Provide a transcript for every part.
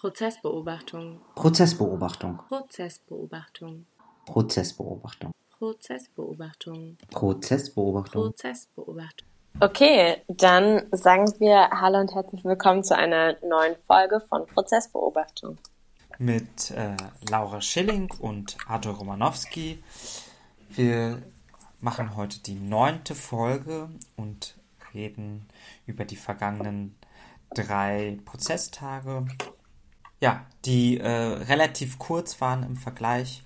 Prozessbeobachtung. Prozessbeobachtung. Prozessbeobachtung. Prozessbeobachtung. Prozessbeobachtung. Prozessbeobachtung. Prozessbeobachtung. Okay, dann sagen wir Hallo und herzlich willkommen zu einer neuen Folge von Prozessbeobachtung. Mit äh, Laura Schilling und Arthur Romanowski. Wir machen heute die neunte Folge und reden über die vergangenen drei Prozesstage ja, die äh, relativ kurz waren im Vergleich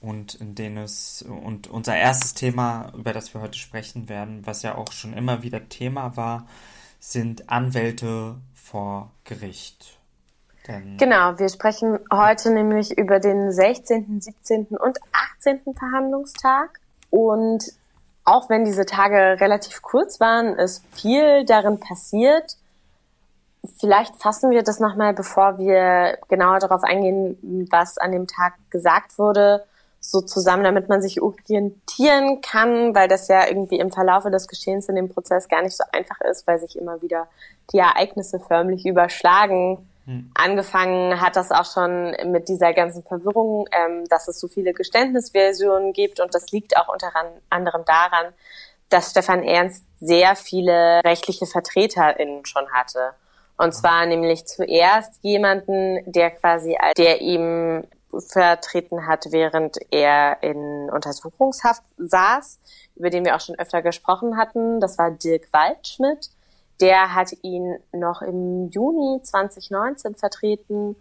und in denen es und unser erstes Thema, über das wir heute sprechen werden, was ja auch schon immer wieder Thema war, sind Anwälte vor Gericht. Denn genau, wir sprechen heute nämlich über den 16., 17. und 18. Verhandlungstag und auch wenn diese Tage relativ kurz waren, ist viel darin passiert Vielleicht fassen wir das nochmal, bevor wir genauer darauf eingehen, was an dem Tag gesagt wurde, so zusammen, damit man sich orientieren kann, weil das ja irgendwie im Verlaufe des Geschehens in dem Prozess gar nicht so einfach ist, weil sich immer wieder die Ereignisse förmlich überschlagen. Hm. Angefangen hat das auch schon mit dieser ganzen Verwirrung, ähm, dass es so viele Geständnisversionen gibt und das liegt auch unter anderem daran, dass Stefan Ernst sehr viele rechtliche VertreterInnen schon hatte. Und zwar nämlich zuerst jemanden, der quasi, der ihm vertreten hat, während er in Untersuchungshaft saß, über den wir auch schon öfter gesprochen hatten. Das war Dirk Waldschmidt. Der hat ihn noch im Juni 2019 vertreten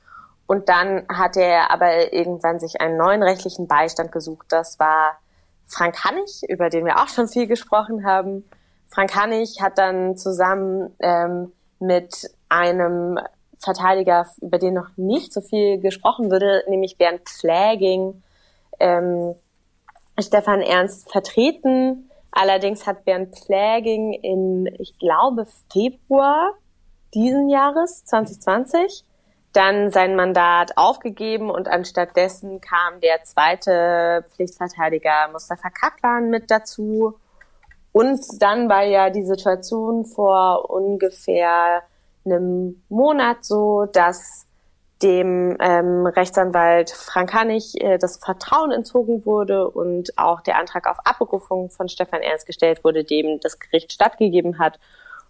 und dann hat er aber irgendwann sich einen neuen rechtlichen Beistand gesucht. Das war Frank Hannig, über den wir auch schon viel gesprochen haben. Frank Hannig hat dann zusammen ähm, mit einem Verteidiger, über den noch nicht so viel gesprochen würde, nämlich Bernd Pfläging, ähm, Stefan Ernst vertreten. Allerdings hat Bernd Pfläging im, ich glaube, Februar diesen Jahres, 2020, dann sein Mandat aufgegeben und anstatt dessen kam der zweite Pflichtverteidiger Mustafa Kaplan mit dazu. Und dann war ja die Situation vor ungefähr einem Monat so, dass dem ähm, Rechtsanwalt Frank Hannig äh, das Vertrauen entzogen wurde und auch der Antrag auf Abberufung von Stefan Ernst gestellt wurde, dem das Gericht stattgegeben hat.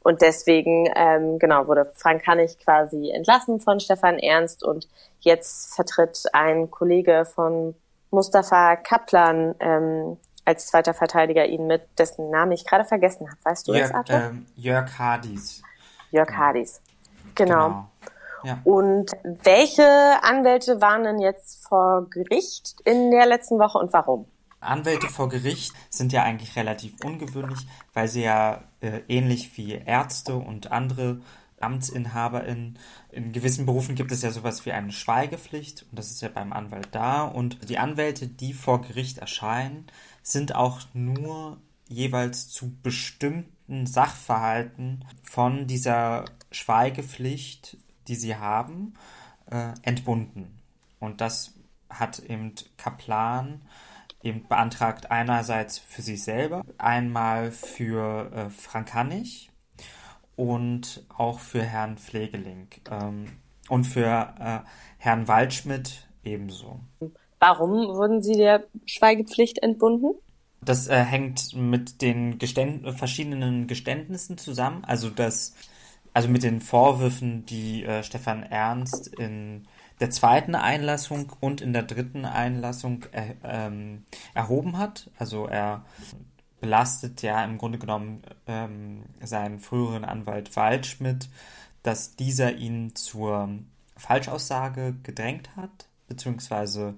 Und deswegen, ähm, genau, wurde Frank Hannig quasi entlassen von Stefan Ernst und jetzt vertritt ein Kollege von Mustafa Kaplan ähm, als zweiter Verteidiger ihn mit, dessen Namen ich gerade vergessen habe. Weißt du Jörg, das, Arthur? Ähm, Jörg Hardis. Jörg Hardis. Genau. genau. Ja. Und welche Anwälte waren denn jetzt vor Gericht in der letzten Woche und warum? Anwälte vor Gericht sind ja eigentlich relativ ungewöhnlich, weil sie ja äh, ähnlich wie Ärzte und andere AmtsinhaberInnen, in gewissen Berufen gibt es ja sowas wie eine Schweigepflicht und das ist ja beim Anwalt da. Und die Anwälte, die vor Gericht erscheinen, sind auch nur jeweils zu bestimmten Sachverhalten von dieser Schweigepflicht, die sie haben, äh, entbunden. Und das hat eben Kaplan eben beantragt einerseits für sich selber, einmal für äh, Frank Hannig und auch für Herrn Pflegeling ähm, und für äh, Herrn Waldschmidt ebenso. Warum wurden Sie der Schweigepflicht entbunden? Das äh, hängt mit den Geständ verschiedenen Geständnissen zusammen. Also das, also mit den Vorwürfen, die äh, Stefan Ernst in der zweiten Einlassung und in der dritten Einlassung er, ähm, erhoben hat. Also er belastet ja im Grunde genommen ähm, seinen früheren Anwalt Waldschmidt, dass dieser ihn zur Falschaussage gedrängt hat, beziehungsweise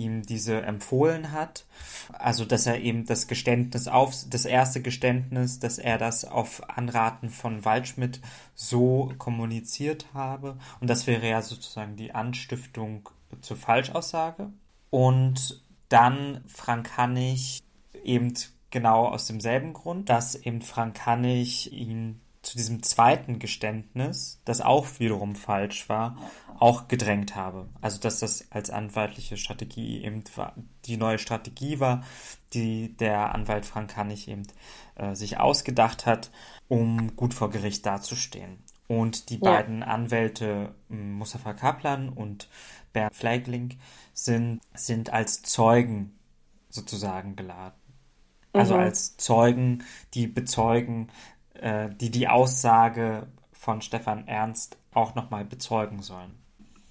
ihm diese empfohlen hat. Also, dass er eben das Geständnis auf, das erste Geständnis, dass er das auf Anraten von Waldschmidt so kommuniziert habe. Und das wäre ja sozusagen die Anstiftung zur Falschaussage. Und dann Frank Hannig eben genau aus demselben Grund, dass eben Frank Hannig ihn zu diesem zweiten Geständnis, das auch wiederum falsch war, auch gedrängt habe. Also dass das als anwaltliche Strategie eben die neue Strategie war, die der Anwalt Frank Hannig eben äh, sich ausgedacht hat, um gut vor Gericht dazustehen. Und die Ja. beiden Anwälte m, Mustafa Kaplan und Bernd Fleigling sind, sind als Zeugen sozusagen geladen. Also Mhm. als Zeugen, die bezeugen, äh, die die Aussage von Stefan Ernst auch nochmal bezeugen sollen.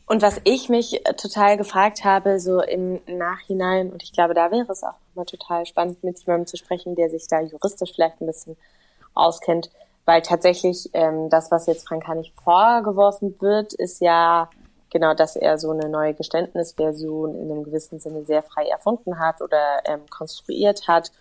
Und was ich mich äh, total gefragt habe, so im Nachhinein, und ich glaube, da wäre es auch nochmal total spannend, mit jemandem zu sprechen, der sich da juristisch vielleicht ein bisschen auskennt, weil tatsächlich ähm, das, was jetzt Frank Hanig vorgeworfen wird, ist ja genau, dass er so eine neue Geständnisversion in einem gewissen Sinne sehr frei erfunden hat oder ähm, konstruiert hat,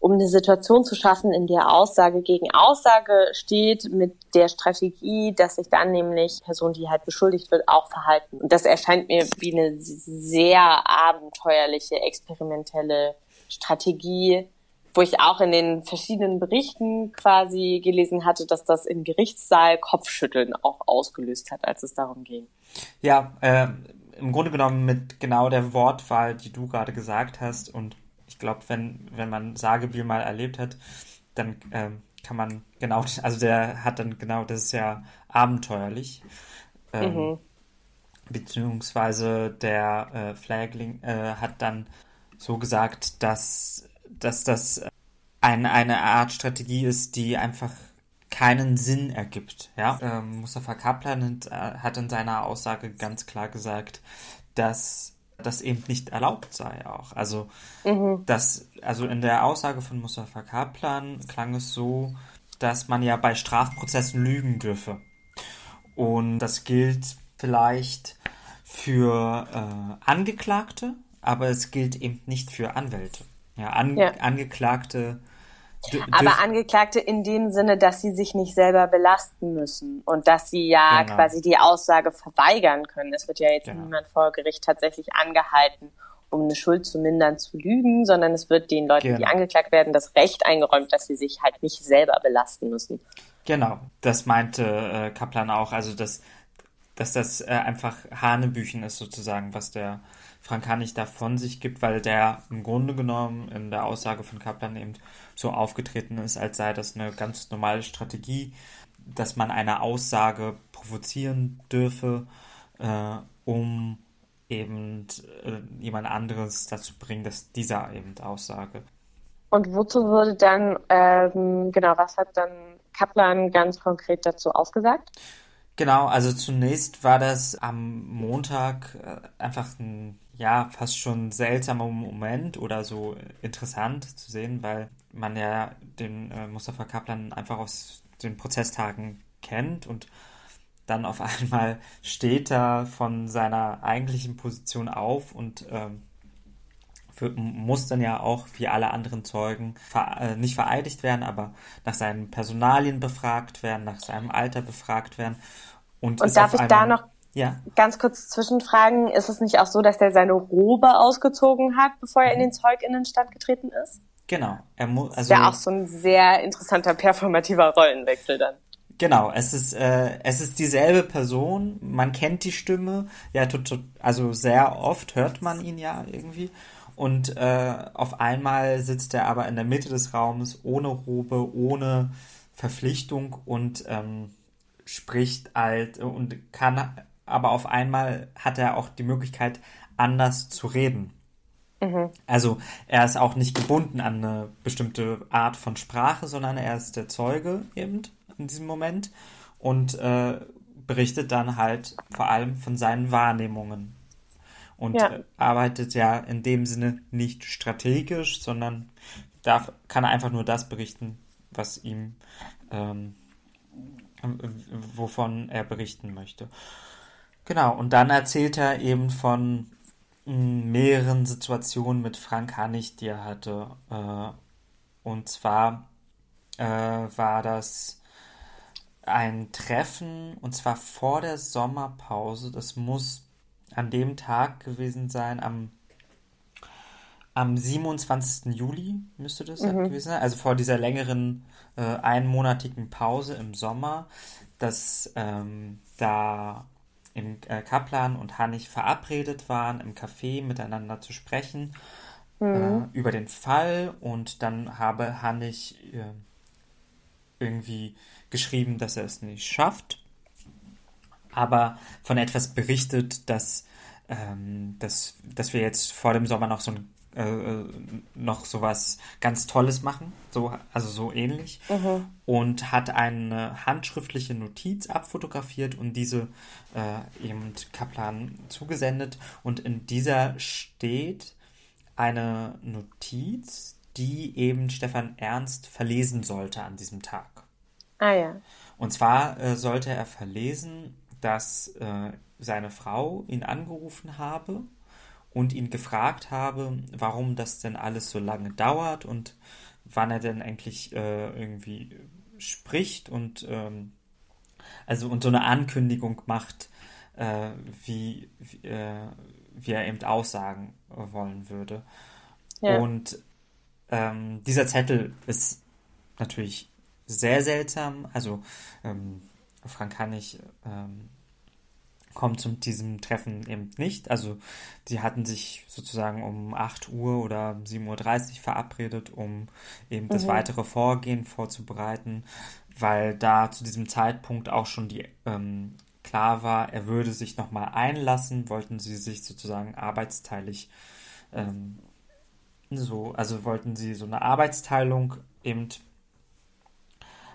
um eine Situation zu schaffen, in der Aussage gegen Aussage steht, mit der Strategie, dass sich dann nämlich Person, die halt beschuldigt wird, auch verhalten. Und das erscheint mir wie eine sehr abenteuerliche, experimentelle Strategie, wo ich auch in den verschiedenen Berichten quasi gelesen hatte, dass das im Gerichtssaal Kopfschütteln auch ausgelöst hat, als es darum ging. Ja, äh, im Grunde genommen mit genau der Wortwahl, die du gerade gesagt hast. Und glaube, wenn, wenn man Sagebiel mal erlebt hat, dann ähm, kann man genau, also der hat dann genau, das ist ja abenteuerlich. Ähm, Beziehungsweise der äh, Flagling äh, hat dann so gesagt, dass, dass das ein, eine Art Strategie ist, die einfach keinen Sinn ergibt. Ja? Ähm, Mustafa Kaplan hat, äh, hat in seiner Aussage ganz klar gesagt, dass das eben nicht erlaubt sei auch. Also, dass, also in der Aussage von Mustafa Kaplan klang es so, dass man ja bei Strafprozessen lügen dürfe. Und das gilt vielleicht für äh, Angeklagte, aber es gilt eben nicht für Anwälte. Ja, an, Ja. Angeklagte. Aber Angeklagte in dem Sinne, dass sie sich nicht selber belasten müssen und dass sie ja Genau. quasi die Aussage verweigern können. Es wird ja jetzt Genau. niemand vor Gericht tatsächlich angehalten, um eine Schuld zu mindern, zu lügen, sondern es wird den Leuten, die Genau. angeklagt werden, das Recht eingeräumt, dass sie sich halt nicht selber belasten müssen. Genau, das meinte äh, Kaplan auch, also dass, dass das äh, einfach Hanebüchen ist sozusagen, was der Frank Hanig da von sich gibt, weil der im Grunde genommen in der Aussage von Kaplan eben so aufgetreten ist, als sei das eine ganz normale Strategie, dass man eine Aussage provozieren dürfe, äh, um eben äh, jemand anderes dazu bringen, dass dieser eben Aussage Und wozu wurde dann, ähm, genau, was hat dann Kaplan ganz konkret dazu ausgesagt? Genau, also zunächst war das am Montag äh, einfach ein, ja, fast schon seltsamer Moment oder so interessant zu sehen, weil man ja den äh, Mustafa Kaplan einfach aus den Prozesstagen kennt und dann auf einmal steht er von seiner eigentlichen Position auf und ähm, für, muss dann ja auch wie alle anderen Zeugen ver, äh, nicht vereidigt werden, aber nach seinen Personalien befragt werden, nach seinem Alter befragt werden. Und, Und darf ich da noch Ja, ganz kurz zwischenfragen? Ist es nicht auch so, dass er seine Robe ausgezogen hat, bevor er in den ZeugInnenstand getreten ist? genau. Er muss, Das also ist ja auch so ein sehr interessanter performativer Rollenwechsel dann. Genau, es ist, äh, es ist dieselbe Person, man kennt die Stimme, ja, also sehr oft hört man ihn ja irgendwie. Und äh, auf einmal sitzt er aber in der Mitte des Raumes, ohne Robe, ohne Verpflichtung und ähm, spricht alt und kann, aber auf einmal hat er auch die Möglichkeit, anders zu reden. Also er ist auch nicht gebunden an eine bestimmte Art von Sprache, sondern er ist der Zeuge eben in diesem Moment und äh, berichtet dann halt vor allem von seinen Wahrnehmungen. Und Ja. arbeitet ja in dem Sinne nicht strategisch, sondern darf, kann einfach nur das berichten, was ihm, ähm, wovon er berichten möchte. Genau, und dann erzählt er eben von mh, mehreren Situationen mit Frank Hannig, die er hatte. Äh, und zwar äh, war das ein Treffen, und zwar vor der Sommerpause. Das muss an dem Tag gewesen sein, am, am 27. Juli müsste das gewesen sein, also vor dieser längeren äh, einmonatigen Pause im Sommer, dass ähm, da im äh, Kaplan und Hannig verabredet waren, im Café miteinander zu sprechen äh, über den Fall. Und dann habe Hannig äh, irgendwie geschrieben, dass er es nicht schafft aber von etwas berichtet, dass, ähm, dass, dass wir jetzt vor dem Sommer noch so ein äh, noch sowas ganz Tolles machen, so, also so ähnlich, mhm. und hat eine handschriftliche Notiz abfotografiert und diese äh, eben Kaplan zugesendet. Und in dieser steht eine Notiz, die eben Stefan Ernst verlesen sollte an diesem Tag. Ah ja. Und zwar äh, sollte er verlesen, dass äh, seine Frau ihn angerufen habe und ihn gefragt habe, warum das denn alles so lange dauert und wann er denn eigentlich äh, irgendwie spricht und ähm, also und so eine Ankündigung macht, äh, wie, wie, äh, wie, er eben aussagen wollen würde. Ja. Und ähm, dieser Zettel ist natürlich sehr seltsam. Also ähm, Frank Hannig ähm, kommt zu diesem Treffen eben nicht. Also sie hatten sich sozusagen um 8 Uhr oder 7.30 Uhr verabredet, um eben mhm. das weitere Vorgehen vorzubereiten, weil da zu diesem Zeitpunkt auch schon die ähm, klar war, er würde sich nochmal einlassen, wollten sie sich sozusagen arbeitsteilig ähm, so, also wollten sie so eine Arbeitsteilung eben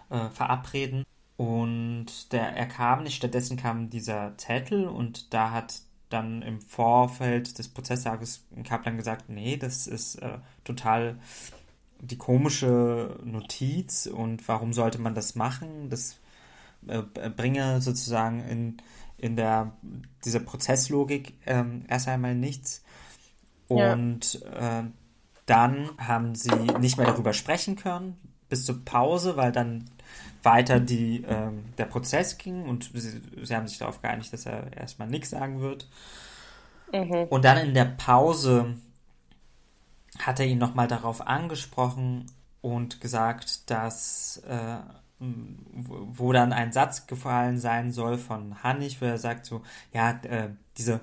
äh, verabreden. Und der, er kam nicht, stattdessen kam dieser Zettel und da hat dann im Vorfeld des Prozesstages Kaplan gesagt, nee, das ist äh, total die komische Notiz und warum sollte man das machen? Das äh, bringe sozusagen in, in der, dieser Prozesslogik ähm, erst einmal nichts. Und ja. äh, dann haben sie nicht mehr darüber sprechen können bis zur Pause, weil dann weiter die, ähm, der Prozess ging und sie, sie, haben sich darauf geeinigt, dass er erstmal nichts sagen wird. Mhm. Und dann in der Pause hat er ihn nochmal darauf angesprochen und gesagt, dass äh, wo dann ein Satz gefallen sein soll von Hannig, wo er sagt so, ja, äh, diese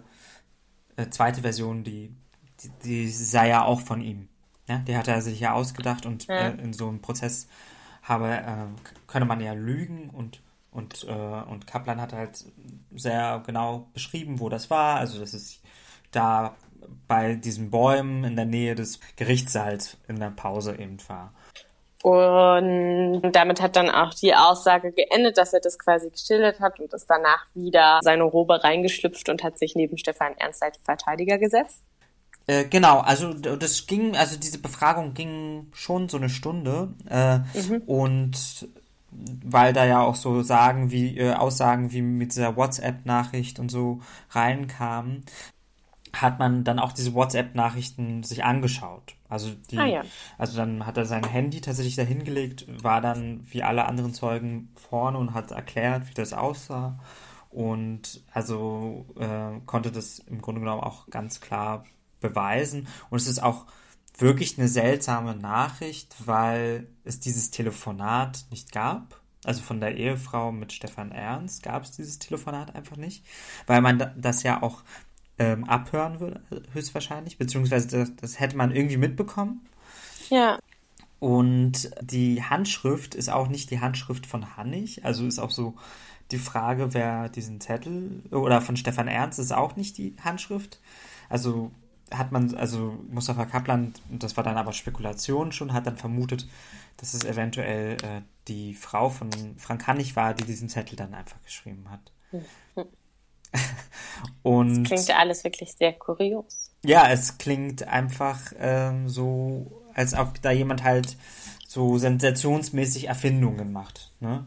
äh, zweite Version, die, die, die, sei ja auch von ihm. Ja? Die hat er sich ja ausgedacht und ja. Äh, in so einem Prozess habe, äh, könne man ja lügen und und, äh, und Kaplan hat halt sehr genau beschrieben, wo das war. Also das ist da bei diesen Bäumen in der Nähe des Gerichtssaals in der Pause eben war. Und damit hat dann auch die Aussage geendet, dass er das quasi geschildert hat und ist danach wieder seine Robe reingeschlüpft und hat sich neben Stefan Ernst als Verteidiger gesetzt. Äh, genau, also das ging, also diese Befragung ging schon so eine Stunde äh, mhm. und weil da ja auch so Sagen wie äh, Aussagen wie mit dieser WhatsApp-Nachricht und so reinkamen, hat man dann auch diese WhatsApp-Nachrichten sich angeschaut. Also die, ah, ja. also dann hat er sein Handy tatsächlich da hingelegt, war dann wie alle anderen Zeugen vorne und hat erklärt, wie das aussah und also äh, konnte das im Grunde genommen auch ganz klar beweisen. Und es ist auch wirklich eine seltsame Nachricht, weil es dieses Telefonat nicht gab. Also von der Ehefrau mit Stefan Ernst gab es dieses Telefonat einfach nicht, weil man das ja auch ähm, abhören würde, höchstwahrscheinlich, beziehungsweise das, das hätte man irgendwie mitbekommen. Ja. Und die Handschrift ist auch nicht die Handschrift von Hannig, also ist auch so die Frage, wer diesen Zettel oder von Stefan Ernst ist auch nicht die Handschrift. Also hat man, also Mustafa Kaplan, das war dann aber Spekulation schon, hat dann vermutet, dass es eventuell äh, die Frau von Frank Hannig war, die diesen Zettel dann einfach geschrieben hat. Mhm. Und das klingt alles wirklich sehr kurios. Ja, es klingt einfach ähm, so, als ob da jemand halt so sensationsmäßig Erfindungen macht. Ne?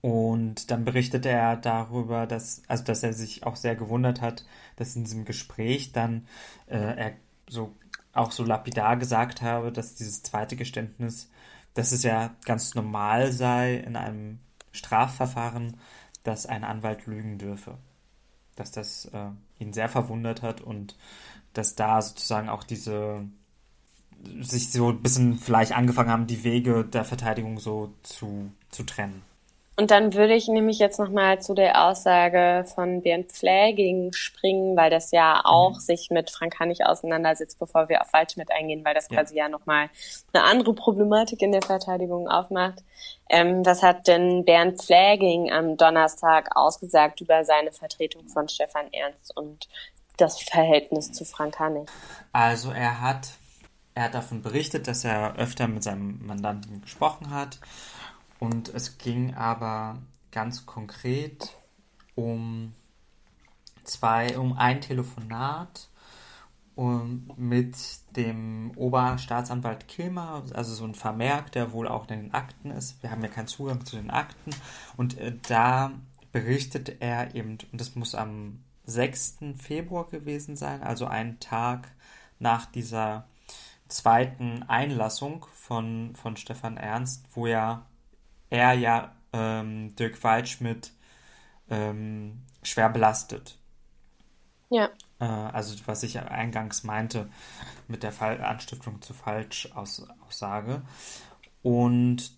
Und dann berichtet er darüber, dass, also dass er sich auch sehr gewundert hat, dass in diesem Gespräch dann äh, er so auch so lapidar gesagt habe, dass dieses zweite Geständnis, dass es ja ganz normal sei in einem Strafverfahren, dass ein Anwalt lügen dürfe. Dass das äh, ihn sehr verwundert hat und dass da sozusagen auch diese sich so ein bisschen vielleicht angefangen haben, die Wege der Verteidigung so zu, zu trennen. Und dann würde ich nämlich jetzt nochmal zu der Aussage von Bernd Pfläging springen, weil das ja auch mhm. sich mit Frank Hannig auseinandersetzt, bevor wir auf Waldschmidt eingehen, weil das ja. quasi ja nochmal eine andere Problematik in der Verteidigung aufmacht. Ähm, was hat denn Bernd Pfläging am Donnerstag ausgesagt über seine Vertretung von Stefan Ernst und das Verhältnis zu Frank Hannig? Also er hat, er hat davon berichtet, dass er öfter mit seinem Mandanten gesprochen hat und es ging aber ganz konkret um zwei, um ein Telefonat mit dem Oberstaatsanwalt Kilmer, also so ein Vermerk, der wohl auch in den Akten ist. Wir haben ja keinen Zugang zu den Akten. Und äh, da berichtet er eben, und das muss am 6. Februar gewesen sein, also einen Tag nach dieser zweiten Einlassung von, von Stefan Ernst, wo ja er ja ähm, Dirk Waldschmidt ähm, schwer belastet. Ja. Äh, also was ich eingangs meinte mit der Fall Anstiftung zu Falschaussage. Und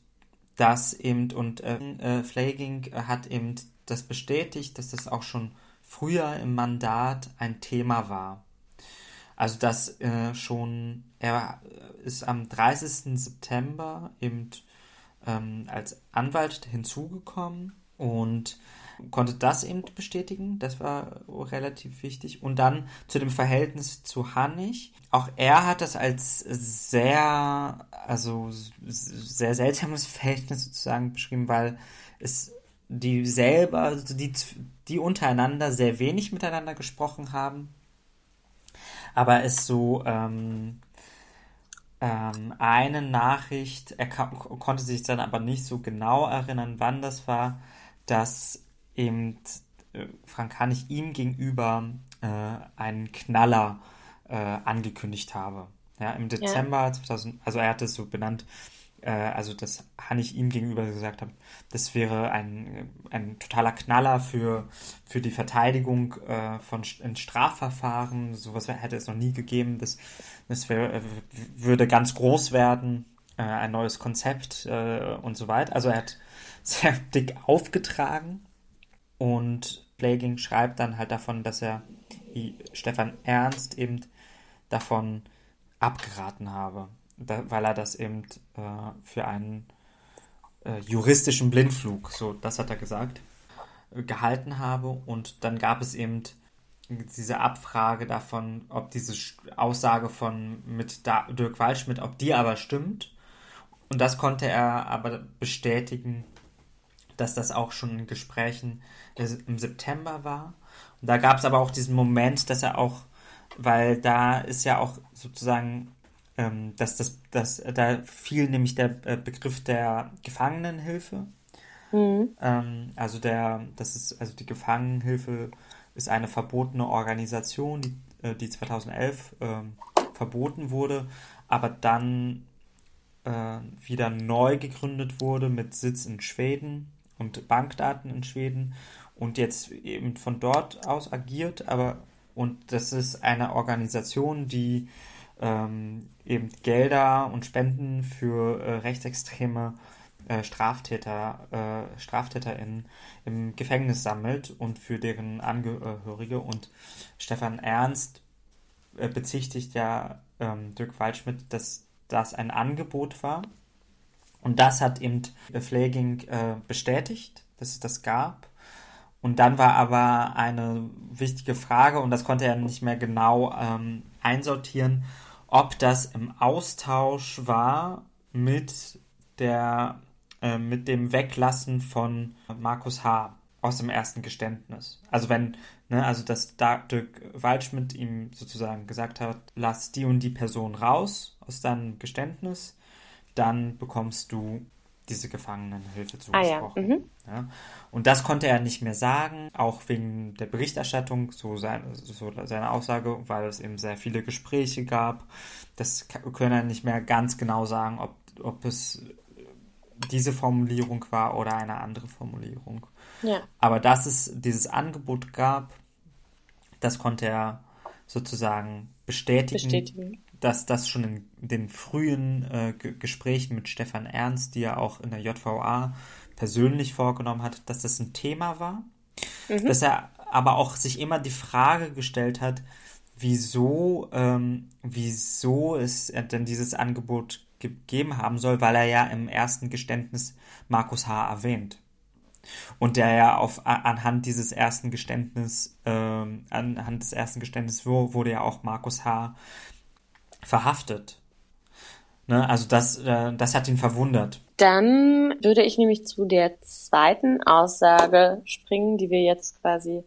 das eben, und äh, äh, Flaging hat eben das bestätigt, dass das auch schon früher im Mandat ein Thema war. Also dass äh, schon, er ist am 30. September eben ähm, als Anwalt hinzugekommen und konnte das eben bestätigen. Das war relativ wichtig. Und dann zu dem Verhältnis zu Hannig. Auch er hat das als sehr, also sehr seltsames Verhältnis sozusagen beschrieben, weil es die selber, also die, die untereinander sehr wenig miteinander gesprochen haben. Aber es so ähm, ähm, eine Nachricht, er konnte sich dann aber nicht so genau erinnern, wann das war, dass eben äh, Frank Hannig ihm gegenüber äh, einen Knaller äh, angekündigt habe. Ja, im Dezember ja. 2000, also er hat es so benannt, äh, also dass Hannig ihm gegenüber gesagt hat, das wäre ein, ein totaler Knaller für, für die Verteidigung äh, von in Strafverfahren. Sowas hätte es noch nie gegeben. Das, das wär, äh, würde ganz groß werden, äh, ein neues Konzept äh, und so weiter. Also er hat sehr dick aufgetragen und Blaging schreibt dann halt davon, dass er Stefan Ernst eben davon abgeraten habe weil er das eben äh, für einen äh, juristischen Blindflug, so das hat er gesagt, äh, gehalten habe. Und dann gab es eben diese Abfrage davon, ob diese Aussage von mit Dirk Waldschmidt, ob die aber stimmt. Und das konnte er aber bestätigen, dass das auch schon in Gesprächen im September war. Und da gab es aber auch diesen Moment, dass er auch, weil da ist ja auch sozusagen ähm, dass das, dass da fiel nämlich der äh, Begriff der Gefangenenhilfe. Mhm. Ähm, also der, das ist, also die Gefangenenhilfe ist eine verbotene Organisation, die, äh, die 2011 äh, verboten wurde, aber dann äh, wieder neu gegründet wurde mit Sitz in Schweden und Bankdaten in Schweden und jetzt eben von dort aus agiert, aber und das ist eine Organisation, die ähm, eben Gelder und Spenden für äh, rechtsextreme äh, Straftäter, äh, StraftäterInnen im Gefängnis sammelt und für deren Angehörige. Und Stefan Ernst äh, bezichtigt ja ähm, Dirk Waldschmidt, dass das ein Angebot war. Und das hat eben Flaging äh, bestätigt, dass es das gab. Und dann war aber eine wichtige Frage, und das konnte er nicht mehr genau ähm, einsortieren, ob das im Austausch war mit der äh, mit dem Weglassen von Markus H. aus dem ersten Geständnis. Also wenn, ne, also dass Dirk Waldschmidt ihm sozusagen gesagt hat, lass die und die Person raus aus deinem Geständnis, dann bekommst du diese Gefangenenhilfe zugesprochen. Ah, ja. Mhm. Ja. Und das konnte er nicht mehr sagen, auch wegen der Berichterstattung, so, sein, so seine Aussage, weil es eben sehr viele Gespräche gab. Das können er nicht mehr ganz genau sagen, ob, ob es diese Formulierung war oder eine andere Formulierung. Ja. Aber dass es dieses Angebot gab, das konnte er sozusagen bestätigen. bestätigen dass das schon in den frühen äh, Gesprächen mit Stefan Ernst, die ja auch in der JVA persönlich vorgenommen hat, dass das ein Thema war, dass er aber auch sich immer die Frage gestellt hat, wieso, ähm, wieso es denn dieses Angebot gegeben haben soll, weil er ja im ersten Geständnis Markus H. erwähnt. Und der ja auf anhand dieses ersten Geständnis, ähm, anhand des ersten Geständnisses wurde ja auch Markus H. verhaftet. Ne? Also das, äh, das hat ihn verwundert. Dann würde ich nämlich zu der zweiten Aussage springen, die wir jetzt quasi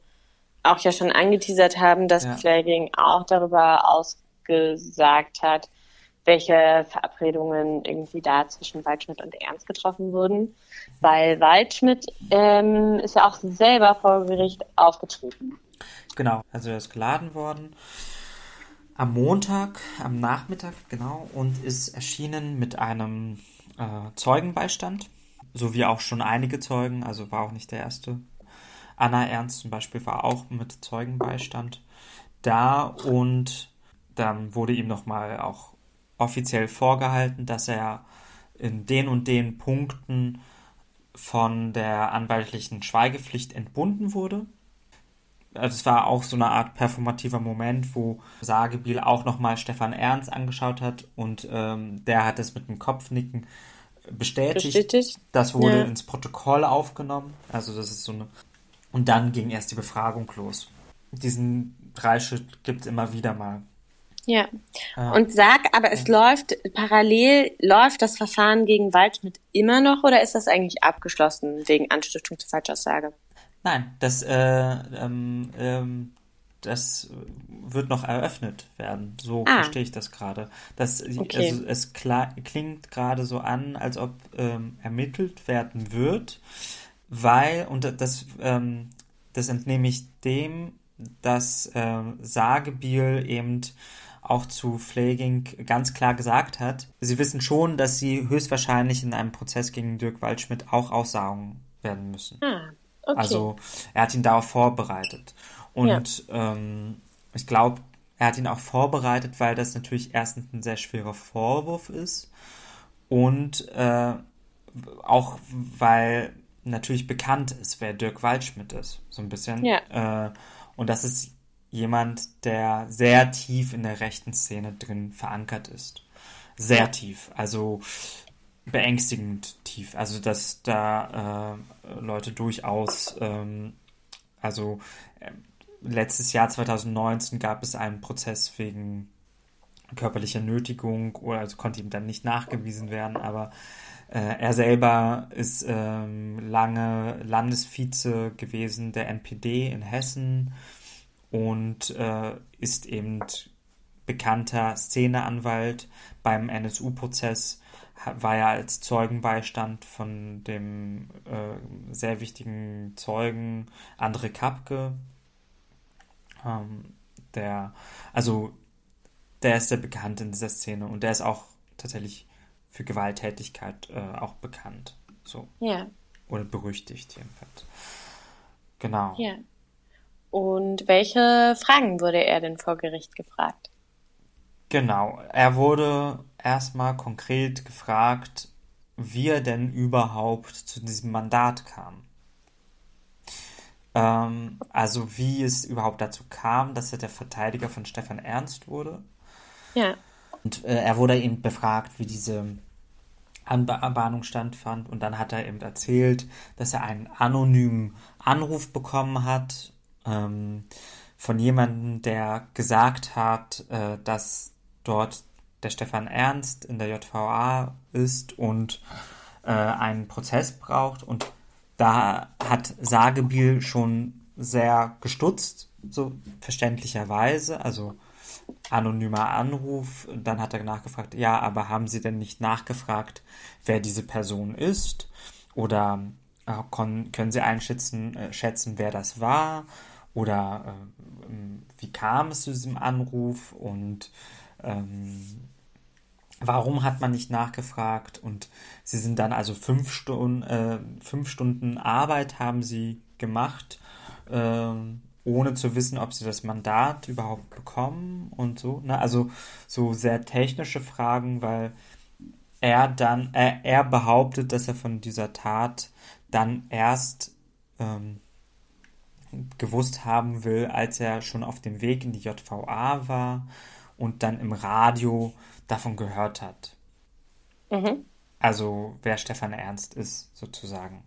auch ja schon angeteasert haben, dass ja. Flagging auch darüber ausgesagt hat, welche Verabredungen irgendwie da zwischen Waldschmidt und Ernst getroffen wurden. Weil Waldschmidt ähm, ist ja auch selber vor Gericht aufgetreten. Genau, also er ist geladen worden am Montag, am Nachmittag, genau, und ist erschienen mit einem äh, Zeugenbeistand, so wie auch schon einige Zeugen, also war auch nicht der erste Anna Ernst zum Beispiel war auch mit Zeugenbeistand da und dann wurde ihm nochmal auch offiziell vorgehalten, dass er in den und den Punkten von der anwaltlichen Schweigepflicht entbunden wurde. Also es war auch so eine Art performativer Moment, wo Sagebiel auch nochmal Stefan Ernst angeschaut hat und ähm, der hat es mit dem Kopfnicken bestätigt. bestätigt. Das wurde ja. ins Protokoll aufgenommen. Also das ist so eine und dann ging erst die Befragung los. Diesen Dreischritt gibt es immer wieder mal. Ja. Ah. Und sag, aber es ja. läuft parallel, läuft das Verfahren gegen Waldschmidt immer noch oder ist das eigentlich abgeschlossen wegen Anstiftung zur Falschaussage? Nein, das, äh, ähm, ähm, das wird noch eröffnet werden. So ah. verstehe ich das gerade. Das, okay. also es klingt gerade so an, als ob ähm, ermittelt werden wird weil, und das, ähm, das entnehme ich dem, dass ähm, Sagebiel eben auch zu Flaging ganz klar gesagt hat, sie wissen schon, dass sie höchstwahrscheinlich in einem Prozess gegen Dirk Waldschmidt auch aussagen werden müssen. Ah, okay. Also er hat ihn darauf vorbereitet. Und ja. ähm, ich glaube, er hat ihn auch vorbereitet, weil das natürlich erstens ein sehr schwerer Vorwurf ist und äh, auch weil natürlich bekannt ist, wer Dirk Waldschmidt ist. So ein bisschen. Ja. Äh, und das ist jemand, der sehr tief in der rechten Szene drin verankert ist. Sehr tief. Also beängstigend tief. Also, dass da äh, Leute durchaus, ähm, also äh, letztes Jahr 2019 gab es einen Prozess wegen körperlicher Nötigung oder also konnte ihm dann nicht nachgewiesen werden, aber äh, er selber ist ähm, lange Landesvize gewesen der NPD in Hessen und äh, ist eben bekannter Szeneanwalt beim NSU-Prozess, war ja als Zeugenbeistand von dem äh, sehr wichtigen Zeugen André Kapke. Ähm, der, also, der ist sehr bekannt in dieser Szene und der ist auch tatsächlich für Gewalttätigkeit äh, auch bekannt. So. Ja. Oder berüchtigt jedenfalls. Genau. Ja. Und welche Fragen wurde er denn vor Gericht gefragt? Genau. Er wurde erstmal konkret gefragt, wie er denn überhaupt zu diesem Mandat kam. Ähm, also wie es überhaupt dazu kam, dass er der Verteidiger von Stefan Ernst wurde. Ja. Und äh, er wurde eben befragt, wie diese Anbahnung stattfand. Und dann hat er eben erzählt, dass er einen anonymen Anruf bekommen hat ähm, von jemandem, der gesagt hat, äh, dass dort der Stefan Ernst in der JVA ist und äh, einen Prozess braucht. Und da hat Sagebiel schon sehr gestutzt, so verständlicherweise. Also anonymer Anruf. Dann hat er nachgefragt, ja, aber haben Sie denn nicht nachgefragt, wer diese Person ist? Oder äh, können Sie einschätzen, äh, schätzen, wer das war? Oder äh, wie kam es zu diesem Anruf? Und ähm, warum hat man nicht nachgefragt? Und Sie sind dann also fünf Stunden, äh, fünf Stunden Arbeit haben Sie gemacht. Ähm, ohne zu wissen, ob sie das Mandat überhaupt bekommen und so. Ne? Also so sehr technische Fragen, weil er dann, äh, er behauptet, dass er von dieser Tat dann erst ähm, gewusst haben will, als er schon auf dem Weg in die JVA war und dann im Radio davon gehört hat. Mhm. Also wer Stefan Ernst ist, sozusagen.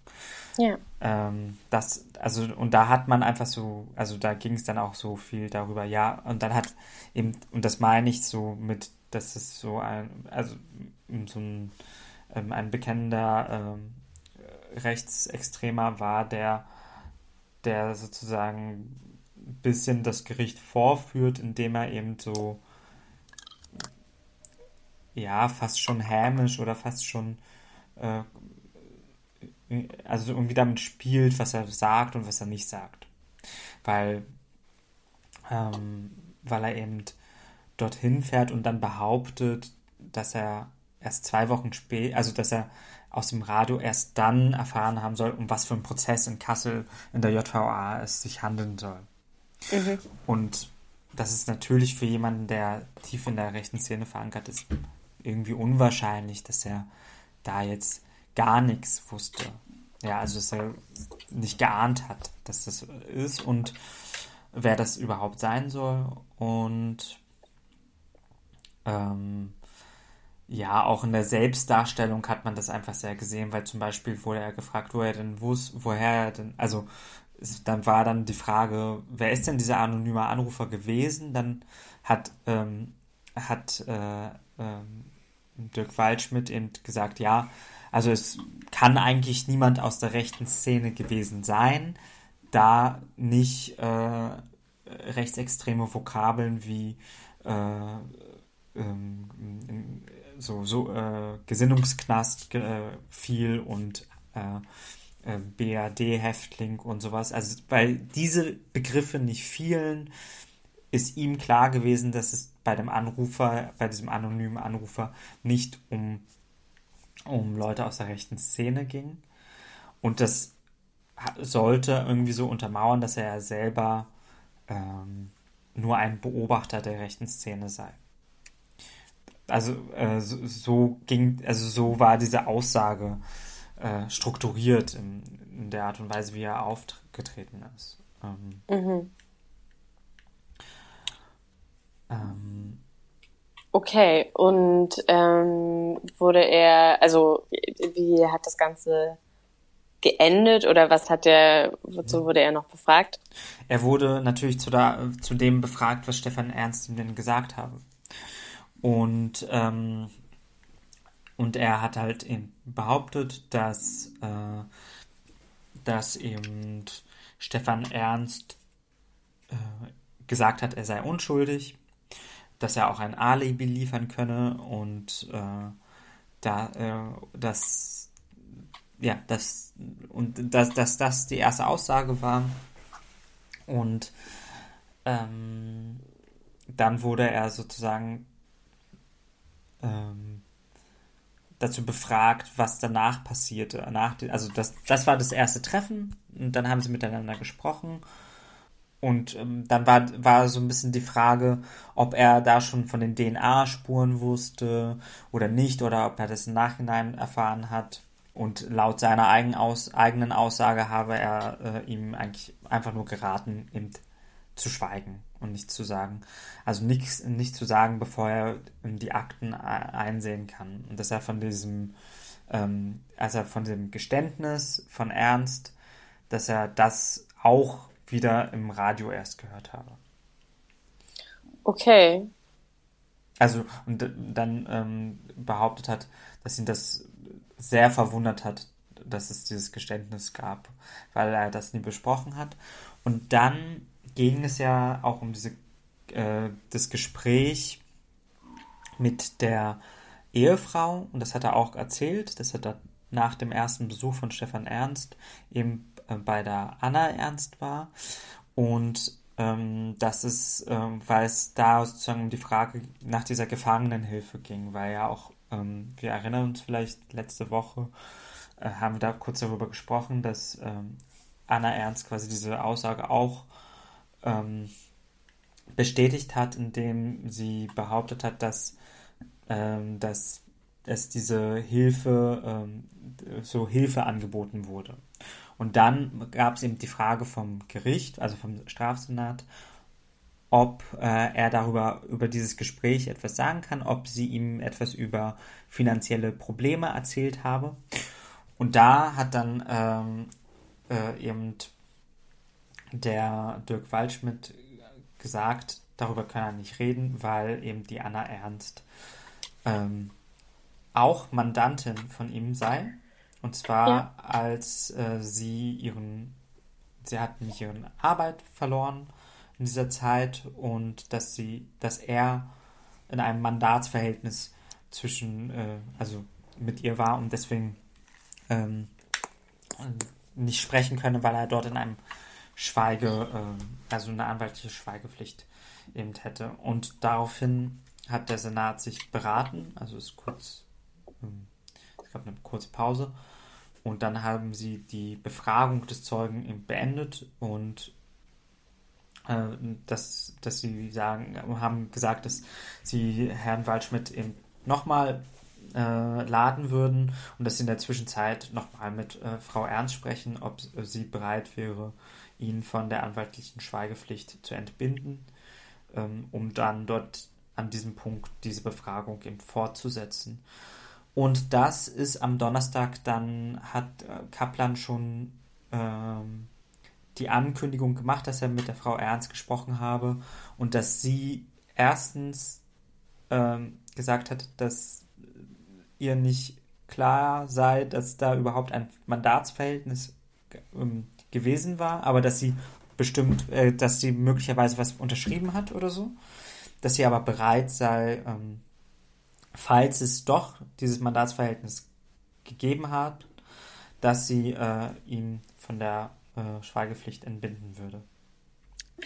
Ja. Ähm, das, also, und da hat man einfach so, also da ging es dann auch so viel darüber, ja, und dann hat eben, und das meine ich so mit, dass es so ein, also so ein, ähm, ein bekennender ähm, Rechtsextremer war, der, der sozusagen ein bisschen das Gericht vorführt, indem er eben so ja, fast schon hämisch oder fast schon äh, also irgendwie damit spielt, was er sagt und was er nicht sagt. Weil, ähm, weil er eben dorthin fährt und dann behauptet, dass er erst zwei Wochen später, also dass er aus dem Radio erst dann erfahren haben soll, um was für einen Prozess in Kassel in der JVA es sich handeln soll. Mhm. Und das ist natürlich für jemanden, der tief in der rechten Szene verankert ist, irgendwie unwahrscheinlich, dass er da jetzt gar nichts wusste. Ja, also dass er nicht geahnt hat, dass das ist und wer das überhaupt sein soll. Und ähm, ja, auch in der Selbstdarstellung hat man das einfach sehr gesehen, weil zum Beispiel wurde er gefragt, wo er denn wusste, woher er denn, also dann war dann die Frage, wer ist denn dieser anonyme Anrufer gewesen? Dann hat, ähm, hat äh, ähm, Dirk Waldschmidt eben gesagt, ja, also es kann eigentlich niemand aus der rechten Szene gewesen sein, da nicht äh, rechtsextreme Vokabeln wie äh, ähm, so, so äh, Gesinnungsknast äh, viel und äh, äh, BAD-Häftling und sowas. Also weil diese Begriffe nicht fielen, ist ihm klar gewesen, dass es bei dem Anrufer, bei diesem anonymen Anrufer nicht um, um Leute aus der rechten Szene ging. Und das sollte irgendwie so untermauern, dass er ja selber ähm, nur ein Beobachter der rechten Szene sei. Also äh, so, so, ging, also so war diese Aussage äh, strukturiert in, in, der Art und Weise, wie er aufgetreten ist. Ähm, mhm. Ähm, okay, und ähm, wurde er, also wie hat das Ganze geendet oder was hat er, wozu wurde er noch befragt? Er wurde natürlich zu, da, zu dem befragt, was Stefan Ernst ihm denn gesagt habe. Und, ähm, und er hat halt eben behauptet, dass, äh, dass eben Stefan Ernst äh, gesagt hat, er sei unschuldig dass er auch ein Alibi liefern könne und äh, da äh, das ja das und dass das, das die erste Aussage war und ähm, dann wurde er sozusagen ähm, dazu befragt, was danach passierte. Nach, also das, das war das erste Treffen und dann haben sie miteinander gesprochen und ähm, dann war, war so ein bisschen die Frage, ob er da schon von den DNA-Spuren wusste oder nicht, oder ob er das im Nachhinein erfahren hat. Und laut seiner eigenen, eigenen Aussage habe er äh, ihm eigentlich einfach nur geraten, eben zu schweigen und nichts zu sagen. Also nichts nicht zu sagen, bevor er in die Akten einsehen kann. Und dass er von diesem, ähm, also von dem Geständnis von Ernst, dass er das auch wieder im Radio erst gehört habe. Okay. Also, und dann ähm, behauptet hat, dass ihn das sehr verwundert hat, dass es dieses Geständnis gab, weil er das nie besprochen hat. Und dann ging es ja auch um diese, äh, das Gespräch mit der Ehefrau, und das hat er auch erzählt, dass er da nach dem ersten Besuch von Stefan Ernst eben bei der Anna Ernst war. Und ähm, das ist, ähm, weil es da sozusagen um die Frage nach dieser Gefangenenhilfe ging, weil ja auch, ähm, wir erinnern uns vielleicht letzte Woche, äh, haben wir da kurz darüber gesprochen, dass ähm, Anna Ernst quasi diese Aussage auch ähm, bestätigt hat, indem sie behauptet hat, dass, ähm, dass es diese Hilfe, so Hilfe angeboten wurde. Und dann gab es eben die Frage vom Gericht, also vom Strafsenat, ob äh, er darüber über dieses Gespräch etwas sagen kann, ob sie ihm etwas über finanzielle Probleme erzählt habe. Und da hat dann ähm, äh, eben der Dirk Waldschmidt gesagt, darüber kann er nicht reden, weil eben die Anna Ernst ähm, auch Mandantin von ihm sei. Und zwar ja. als äh, sie ihren, sie hat nämlich ihre Arbeit verloren in dieser Zeit und dass sie, dass er in einem Mandatsverhältnis zwischen, äh, also mit ihr war und deswegen ähm, nicht sprechen könne, weil er dort in einem Schweige, äh, also eine anwaltliche Schweigepflicht eben hätte. Und daraufhin hat der Senat sich beraten, also ist kurz, ähm, es gab eine kurze Pause und dann haben sie die Befragung des Zeugen beendet und äh, dass, dass sie sagen, haben gesagt, dass sie Herrn Waldschmidt eben nochmal äh, laden würden und dass sie in der Zwischenzeit nochmal mit äh, Frau Ernst sprechen, ob sie bereit wäre, ihn von der anwaltlichen Schweigepflicht zu entbinden, ähm, um dann dort an diesem Punkt diese Befragung eben fortzusetzen. Und das ist am Donnerstag dann, hat äh, Kaplan schon ähm, die Ankündigung gemacht, dass er mit der Frau Ernst gesprochen habe und dass sie erstens ähm, gesagt hat, dass ihr nicht klar sei, dass da überhaupt ein Mandatsverhältnis ähm, gewesen war, aber dass sie bestimmt, äh, dass sie möglicherweise was unterschrieben hat oder so, dass sie aber bereit sei, ähm, falls es doch dieses Mandatsverhältnis gegeben hat, dass sie äh, ihn von der äh, Schweigepflicht entbinden würde.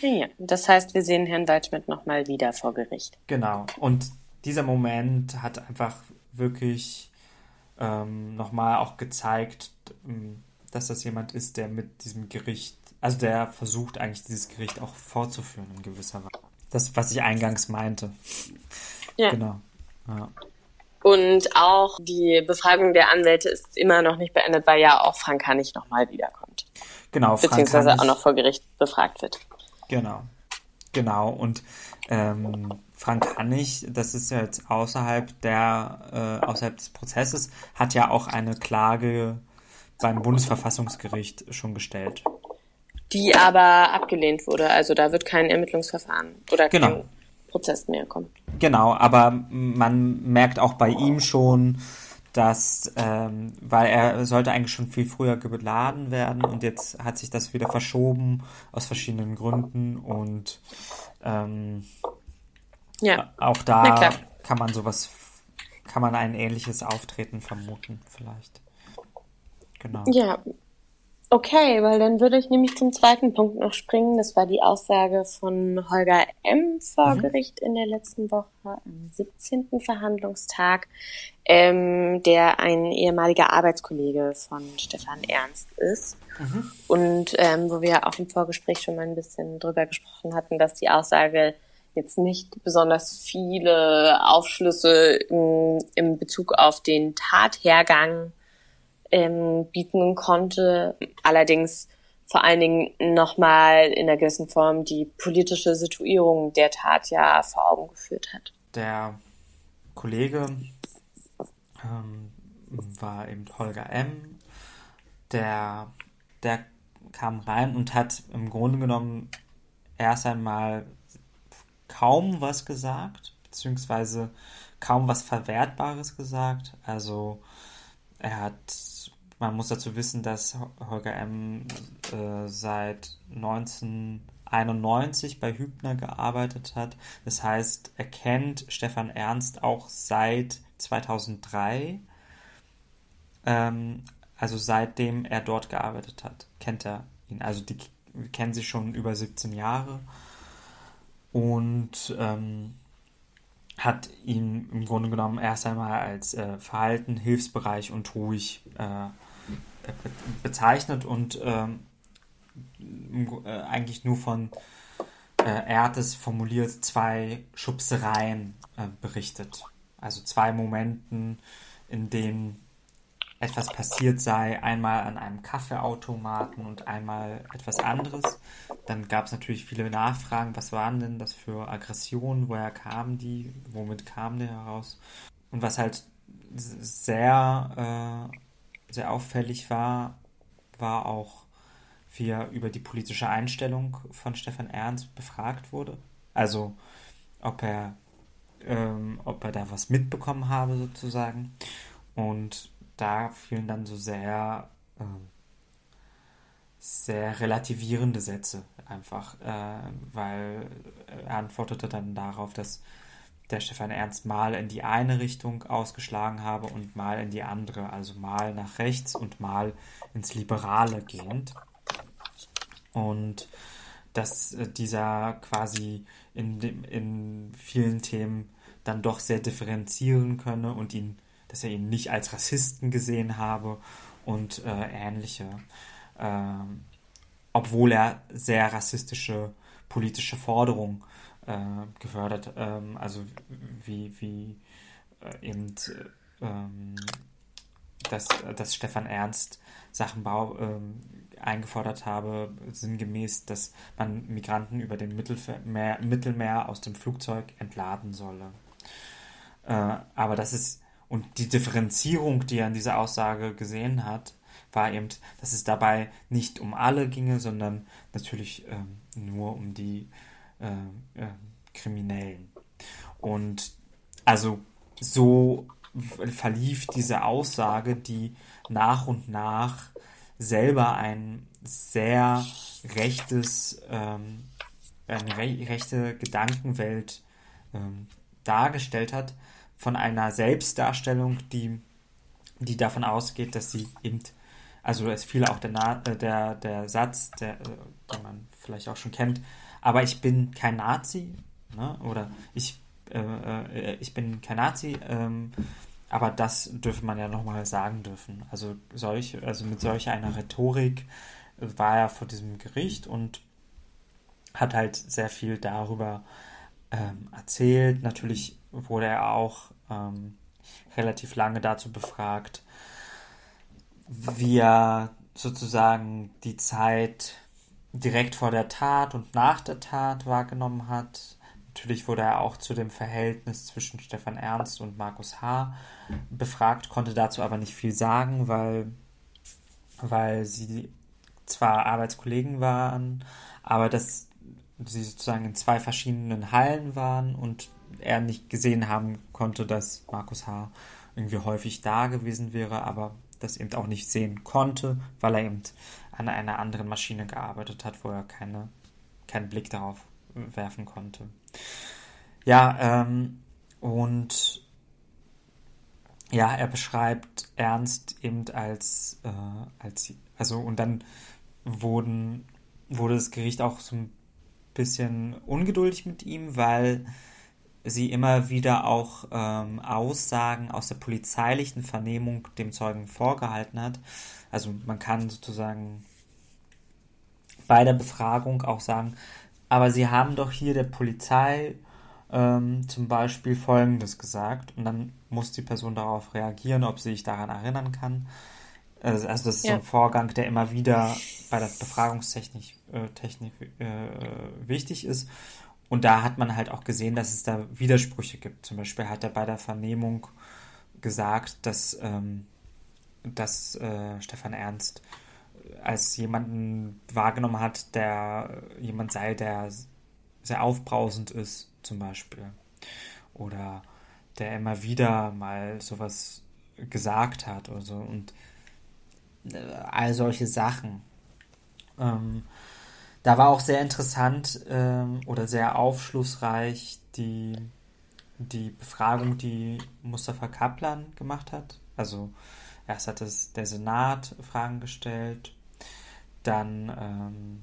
Ja, das heißt, wir sehen Herrn Waldschmidt nochmal wieder vor Gericht. Genau. Und dieser Moment hat einfach wirklich ähm, nochmal auch gezeigt, ähm, dass das jemand ist, der mit diesem Gericht, also der versucht eigentlich dieses Gericht auch fortzuführen in gewisser Weise. Das, was ich eingangs meinte. Ja. Genau. Ja. Und auch die Befragung der Anwälte ist immer noch nicht beendet, weil ja auch Frank Hannig nochmal wiederkommt. Genau. Frank Beziehungsweise Hannig, auch noch vor Gericht befragt wird. Genau. Genau. Und ähm, Frank Hannig, das ist ja jetzt außerhalb der, äh, außerhalb des Prozesses, hat ja auch eine Klage beim Bundesverfassungsgericht schon gestellt. Die aber abgelehnt wurde. Also da wird kein Ermittlungsverfahren oder genau. kein Prozess mehr kommen. Genau, aber man merkt auch bei ihm schon, dass, ähm, weil er sollte eigentlich schon viel früher geladen werden und jetzt hat sich das wieder verschoben aus verschiedenen Gründen und ähm, ja. auch da kann man sowas, kann man ein ähnliches Auftreten vermuten, vielleicht. Genau. Ja, Okay, weil dann würde ich nämlich zum zweiten Punkt noch springen. Das war die Aussage von Holger M. vor mhm. Gericht in der letzten Woche am 17. Verhandlungstag, ähm, der ein ehemaliger Arbeitskollege von Stefan Ernst ist. Mhm. Und ähm, wo wir auch im Vorgespräch schon mal ein bisschen drüber gesprochen hatten, dass die Aussage jetzt nicht besonders viele Aufschlüsse in, in Bezug auf den Tathergang ähm, bieten konnte. Allerdings vor allen Dingen nochmal in einer gewissen Form die politische Situierung der Tat ja vor Augen geführt hat. Der Kollege ähm, war eben Holger M., der, der kam rein und hat im Grunde genommen erst einmal kaum was gesagt, beziehungsweise kaum was Verwertbares gesagt. Also er hat man muss dazu wissen, dass Holger M. Äh, seit 1991 bei Hübner gearbeitet hat. Das heißt, er kennt Stefan Ernst auch seit 2003. Ähm, also seitdem er dort gearbeitet hat, kennt er ihn. Also die kennen sich schon über 17 Jahre. Und ähm, hat ihn im Grunde genommen erst einmal als äh, verhalten, hilfsbereich und ruhig äh, bezeichnet und ähm, äh, eigentlich nur von äh, Ertes formuliert zwei Schubsereien äh, berichtet. Also zwei Momenten, in denen etwas passiert sei, einmal an einem Kaffeeautomaten und einmal etwas anderes. Dann gab es natürlich viele Nachfragen, was waren denn das für Aggressionen, woher kamen die, womit kamen die heraus. Und was halt sehr, äh, sehr auffällig war, war auch, wie er über die politische Einstellung von Stefan Ernst befragt wurde. Also ob er, ähm, ob er da was mitbekommen habe sozusagen. Und da fielen dann so sehr, äh, sehr relativierende Sätze einfach, äh, weil er antwortete dann darauf, dass der Stefan Ernst mal in die eine Richtung ausgeschlagen habe und mal in die andere, also mal nach rechts und mal ins Liberale gehend. Und dass äh, dieser quasi in, dem, in vielen Themen dann doch sehr differenzieren könne und ihn dass er ihn nicht als Rassisten gesehen habe und äh, ähnliche. Äh, obwohl er sehr rassistische politische Forderungen äh, gefördert, ähm, also wie, wie äh, eben ähm, dass, dass Stefan Ernst Sachenbau ähm, eingefordert habe, sinngemäß, dass man Migranten über den Mittelmeer, Mittelmeer aus dem Flugzeug entladen solle. Äh, aber das ist und die Differenzierung, die er in dieser Aussage gesehen hat, war eben, dass es dabei nicht um alle ginge, sondern natürlich ähm, nur um die äh, äh, Kriminellen. Und also so verlief diese Aussage, die nach und nach selber ein sehr rechtes, ähm, eine re rechte Gedankenwelt ähm, dargestellt hat, von einer Selbstdarstellung, die, die davon ausgeht, dass sie eben, also es fiel auch der, Na äh, der, der Satz, der, äh, den man vielleicht auch schon kennt, aber ich bin kein Nazi, ne? oder ich, äh, äh, ich bin kein Nazi, ähm, aber das dürfe man ja nochmal sagen dürfen. Also, solch, also mit solch einer Rhetorik war er vor diesem Gericht und hat halt sehr viel darüber ähm, erzählt. Natürlich wurde er auch ähm, relativ lange dazu befragt, wie er sozusagen die Zeit direkt vor der Tat und nach der Tat wahrgenommen hat. Natürlich wurde er auch zu dem Verhältnis zwischen Stefan Ernst und Markus H. befragt, konnte dazu aber nicht viel sagen, weil, weil sie zwar Arbeitskollegen waren, aber dass sie sozusagen in zwei verschiedenen Hallen waren und er nicht gesehen haben konnte, dass Markus H. irgendwie häufig da gewesen wäre, aber das eben auch nicht sehen konnte, weil er eben an einer anderen Maschine gearbeitet hat, wo er keine, keinen Blick darauf werfen konnte. Ja, ähm, und ja, er beschreibt Ernst eben als, äh, als also und dann wurden, wurde das Gericht auch so ein bisschen ungeduldig mit ihm, weil sie immer wieder auch ähm, Aussagen aus der polizeilichen Vernehmung dem Zeugen vorgehalten hat. Also man kann sozusagen bei der Befragung auch sagen, aber sie haben doch hier der Polizei ähm, zum Beispiel Folgendes gesagt und dann muss die Person darauf reagieren, ob sie sich daran erinnern kann. Also, also das ist ja. so ein Vorgang, der immer wieder bei der Befragungstechnik äh, Technik, äh, wichtig ist. Und da hat man halt auch gesehen, dass es da Widersprüche gibt. Zum Beispiel hat er bei der Vernehmung gesagt, dass, ähm, dass äh, Stefan Ernst als jemanden wahrgenommen hat, der jemand sei, der sehr aufbrausend ist, zum Beispiel. Oder der immer wieder mal sowas gesagt hat oder so. Und äh, all solche Sachen. Ähm, da war auch sehr interessant ähm, oder sehr aufschlussreich die, die Befragung, die Mustafa Kaplan gemacht hat. Also erst hat es der Senat Fragen gestellt, dann, ähm,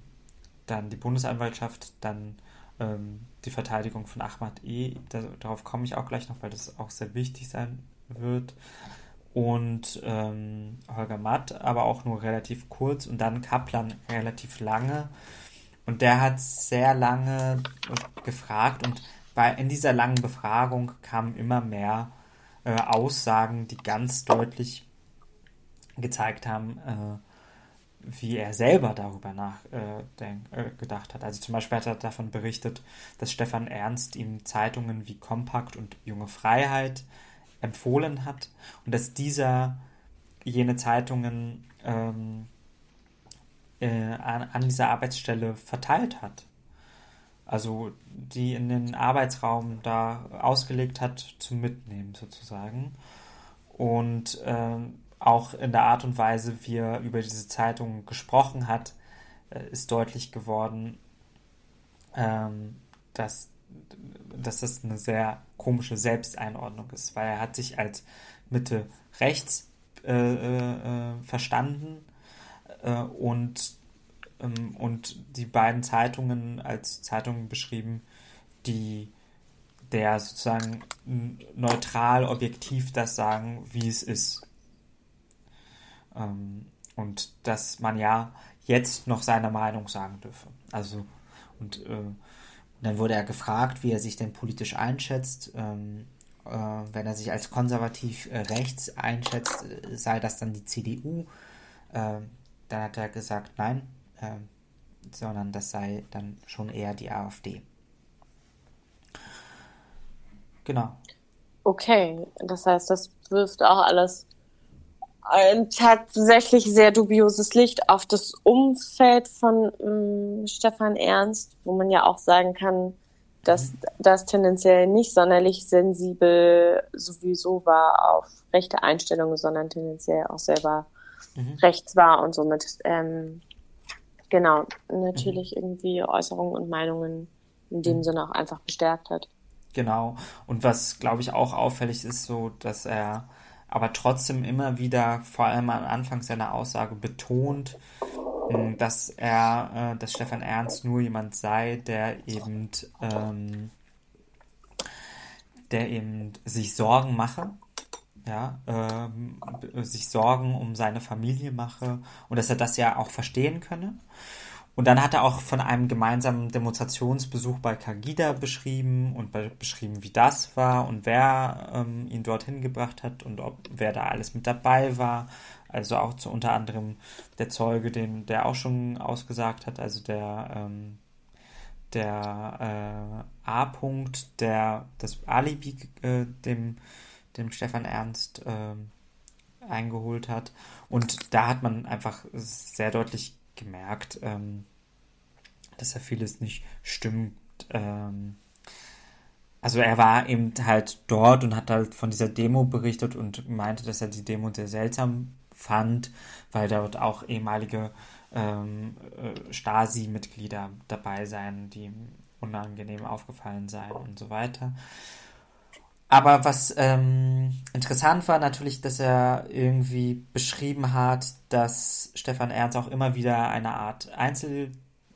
dann die Bundesanwaltschaft, dann ähm, die Verteidigung von Ahmad E. Da, darauf komme ich auch gleich noch, weil das auch sehr wichtig sein wird. Und ähm, Holger Matt, aber auch nur relativ kurz und dann Kaplan relativ lange. Und der hat sehr lange gefragt und bei, in dieser langen Befragung kamen immer mehr äh, Aussagen, die ganz deutlich gezeigt haben, äh, wie er selber darüber nachgedacht äh, hat. Also zum Beispiel hat er davon berichtet, dass Stefan Ernst ihm Zeitungen wie Kompakt und Junge Freiheit empfohlen hat und dass dieser jene Zeitungen ähm, äh, an, an dieser Arbeitsstelle verteilt hat. Also die in den Arbeitsraum da ausgelegt hat zum Mitnehmen sozusagen. Und ähm, auch in der Art und Weise, wie er über diese Zeitung gesprochen hat, äh, ist deutlich geworden, ähm, dass, dass das eine sehr komische Selbsteinordnung ist, weil er hat sich als Mitte rechts äh, äh, verstanden äh, und, ähm, und die beiden Zeitungen als Zeitungen beschrieben, die der sozusagen neutral, objektiv das sagen, wie es ist. Ähm, und dass man ja jetzt noch seine Meinung sagen dürfe. Also, und äh, dann wurde er gefragt, wie er sich denn politisch einschätzt. Ähm, äh, wenn er sich als konservativ äh, rechts einschätzt, äh, sei das dann die CDU. Ähm, dann hat er gesagt, nein, ähm, sondern das sei dann schon eher die AfD. Genau. Okay, das heißt, das wirft auch alles ein tatsächlich sehr dubioses Licht auf das Umfeld von ähm, Stefan Ernst, wo man ja auch sagen kann, dass mhm. das tendenziell nicht sonderlich sensibel sowieso war auf rechte Einstellungen, sondern tendenziell auch selber mhm. rechts war und somit ähm, genau natürlich mhm. irgendwie Äußerungen und Meinungen in dem mhm. Sinne auch einfach bestärkt hat. Genau. Und was glaube ich auch auffällig ist, so dass er aber trotzdem immer wieder, vor allem am Anfang seiner Aussage, betont, hm, dass er, äh, dass Stefan Ernst nur jemand sei, der eben, ähm, der eben sich Sorgen mache, ja, ähm, sich Sorgen um seine Familie mache und dass er das ja auch verstehen könne. Und dann hat er auch von einem gemeinsamen Demonstrationsbesuch bei Kagida beschrieben und be beschrieben, wie das war und wer ähm, ihn dorthin gebracht hat und ob wer da alles mit dabei war. Also auch zu unter anderem der Zeuge, den der auch schon ausgesagt hat, also der ähm, der äh, A-Punkt, der das Alibi äh, dem dem Stefan Ernst äh, eingeholt hat. Und da hat man einfach sehr deutlich gemerkt, ähm, dass da vieles nicht stimmt. Ähm, also er war eben halt dort und hat halt von dieser Demo berichtet und meinte, dass er die Demo sehr seltsam fand, weil dort auch ehemalige ähm, äh, Stasi-Mitglieder dabei seien, die ihm unangenehm aufgefallen seien und so weiter. Aber was ähm, interessant war natürlich, dass er irgendwie beschrieben hat, dass Stefan Ernst auch immer wieder eine Art Einzel,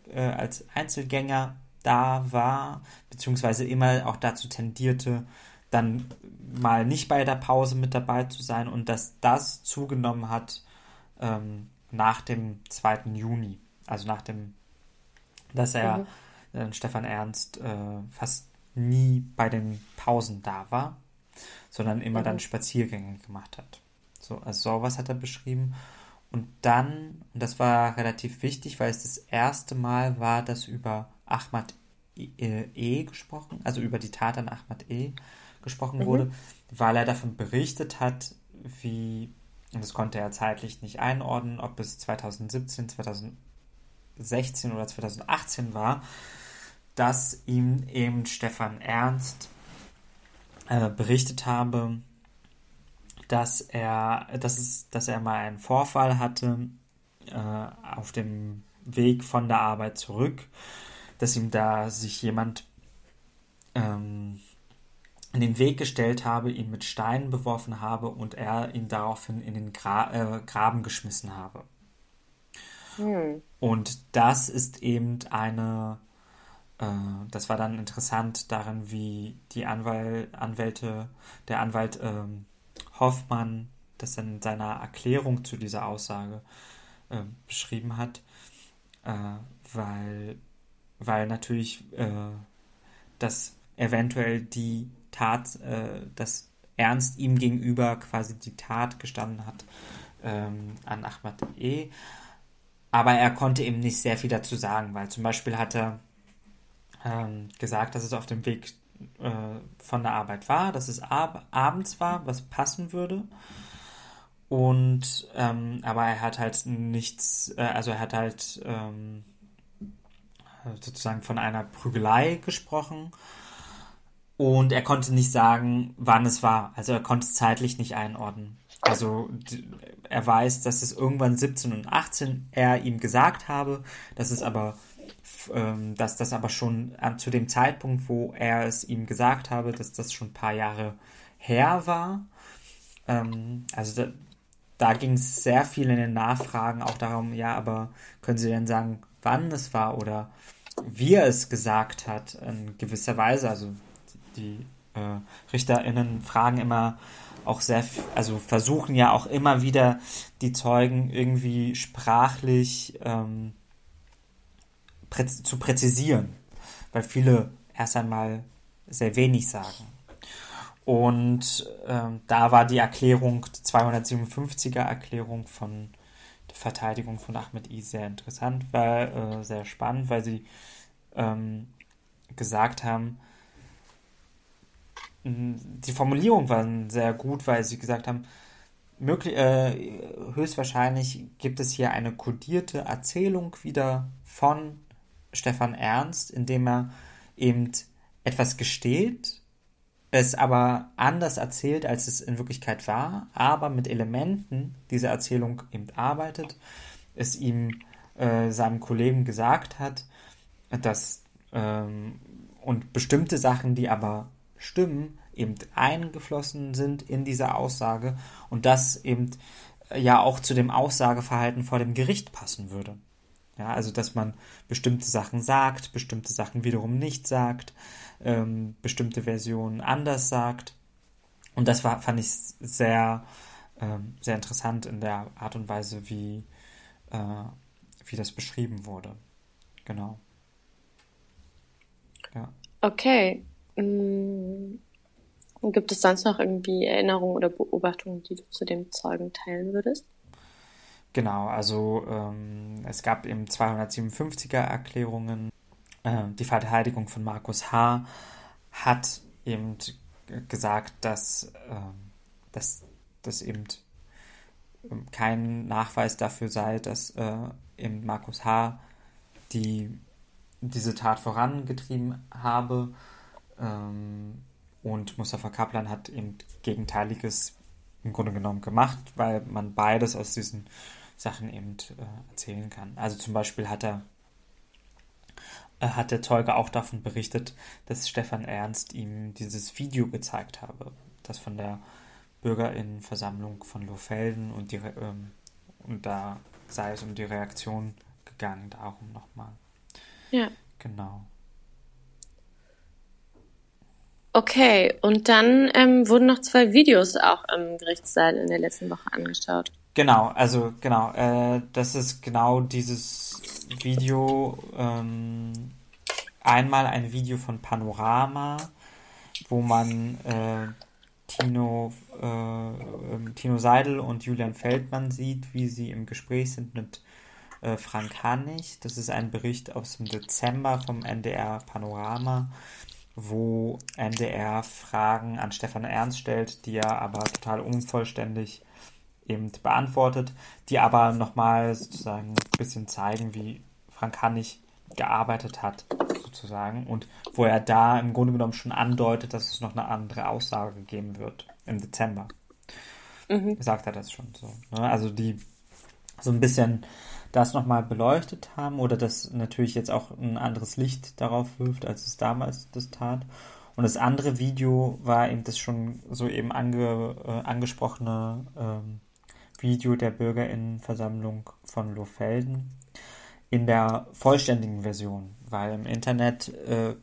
äh, als Einzelgänger da war, beziehungsweise immer auch dazu tendierte, dann mal nicht bei der Pause mit dabei zu sein und dass das zugenommen hat ähm, nach dem 2. Juni, also nach dem, dass er mhm. äh, Stefan Ernst äh, fast nie bei den Pausen da war, sondern immer mhm. dann Spaziergänge gemacht hat. So, also sowas hat er beschrieben. Und dann, und das war relativ wichtig, weil es das erste Mal war, dass über Ahmad E, e gesprochen, also über die Tat an Ahmad E gesprochen mhm. wurde, weil er davon berichtet hat, wie, und das konnte er zeitlich nicht einordnen, ob es 2017, 2016 oder 2018 war, dass ihm eben Stefan Ernst äh, berichtet habe, dass er, dass es, dass er mal einen Vorfall hatte äh, auf dem Weg von der Arbeit zurück, dass ihm da sich jemand ähm, in den Weg gestellt habe, ihn mit Steinen beworfen habe und er ihn daraufhin in den Gra äh, Graben geschmissen habe. Hm. Und das ist eben eine das war dann interessant darin, wie die Anwal Anwälte, der Anwalt ähm, Hoffmann das in seiner Erklärung zu dieser Aussage äh, beschrieben hat, äh, weil, weil natürlich äh, das eventuell die Tat, äh, dass Ernst ihm gegenüber quasi die Tat gestanden hat, ähm, an Ahmad E. Aber er konnte eben nicht sehr viel dazu sagen, weil zum Beispiel hat er ähm, gesagt, dass es auf dem Weg äh, von der Arbeit war, dass es ab abends war, was passen würde. Und ähm, aber er hat halt nichts, äh, also er hat halt ähm, sozusagen von einer Prügelei gesprochen. Und er konnte nicht sagen, wann es war. Also er konnte es zeitlich nicht einordnen. Also er weiß, dass es irgendwann 17 und 18 er ihm gesagt habe, dass es aber, ähm, dass das aber schon zu dem Zeitpunkt, wo er es ihm gesagt habe, dass das schon ein paar Jahre her war. Ähm, also da, da ging es sehr viel in den Nachfragen auch darum, ja, aber können Sie denn sagen, wann es war oder wie er es gesagt hat in gewisser Weise? Also die äh, RichterInnen fragen immer auch sehr, also versuchen ja auch immer wieder die Zeugen irgendwie sprachlich ähm, präz zu präzisieren, weil viele erst einmal sehr wenig sagen. Und ähm, da war die Erklärung, die 257er Erklärung von der Verteidigung von Ahmed I sehr interessant, war äh, sehr spannend, weil sie ähm, gesagt haben, die Formulierung war sehr gut, weil sie gesagt haben, möglich, äh, höchstwahrscheinlich gibt es hier eine kodierte Erzählung wieder von Stefan Ernst, indem er eben etwas gesteht, es aber anders erzählt, als es in Wirklichkeit war, aber mit Elementen dieser Erzählung eben arbeitet, es ihm äh, seinem Kollegen gesagt hat, dass ähm, und bestimmte Sachen, die aber Stimmen eben eingeflossen sind in diese Aussage und das eben äh, ja auch zu dem Aussageverhalten vor dem Gericht passen würde. Ja, also dass man bestimmte Sachen sagt, bestimmte Sachen wiederum nicht sagt, ähm, bestimmte Versionen anders sagt. Und das war, fand ich sehr, ähm, sehr interessant in der Art und Weise, wie, äh, wie das beschrieben wurde. Genau. Ja. Okay. Mm, gibt es sonst noch irgendwie Erinnerungen oder Beobachtungen, die du zu dem Zeugen teilen würdest? Genau, also ähm, es gab eben 257er Erklärungen. Äh, die Verteidigung von Markus H. hat eben gesagt, dass, äh, dass, dass eben ähm, kein Nachweis dafür sei, dass äh, eben Markus H. die diese Tat vorangetrieben habe. Ähm, und Mustafa Kaplan hat eben Gegenteiliges im Grunde genommen gemacht, weil man beides aus diesen Sachen eben äh, erzählen kann. Also zum Beispiel hat er äh, hat der Zeuge auch davon berichtet, dass Stefan Ernst ihm dieses Video gezeigt habe, das von der Bürgerinnenversammlung von Lohfelden und, die, ähm, und da sei es um die Reaktion gegangen, darum nochmal. Ja. Genau. Okay, und dann ähm, wurden noch zwei Videos auch im Gerichtssaal in der letzten Woche angeschaut. Genau, also genau, äh, das ist genau dieses Video. Ähm, einmal ein Video von Panorama, wo man äh, Tino, äh, ähm, Tino Seidel und Julian Feldmann sieht, wie sie im Gespräch sind mit äh, Frank Hannig. Das ist ein Bericht aus dem Dezember vom NDR Panorama wo NDR Fragen an Stefan Ernst stellt, die er aber total unvollständig eben beantwortet, die aber nochmal sozusagen ein bisschen zeigen, wie Frank Hannig gearbeitet hat, sozusagen, und wo er da im Grunde genommen schon andeutet, dass es noch eine andere Aussage geben wird im Dezember. Mhm. Sagt er das schon so. Ne? Also die so ein bisschen das nochmal beleuchtet haben oder das natürlich jetzt auch ein anderes Licht darauf wirft, als es damals das tat. Und das andere Video war eben das schon so eben ange, äh, angesprochene ähm, Video der Bürgerinnenversammlung von Lohfelden in der vollständigen Version, weil im Internet äh,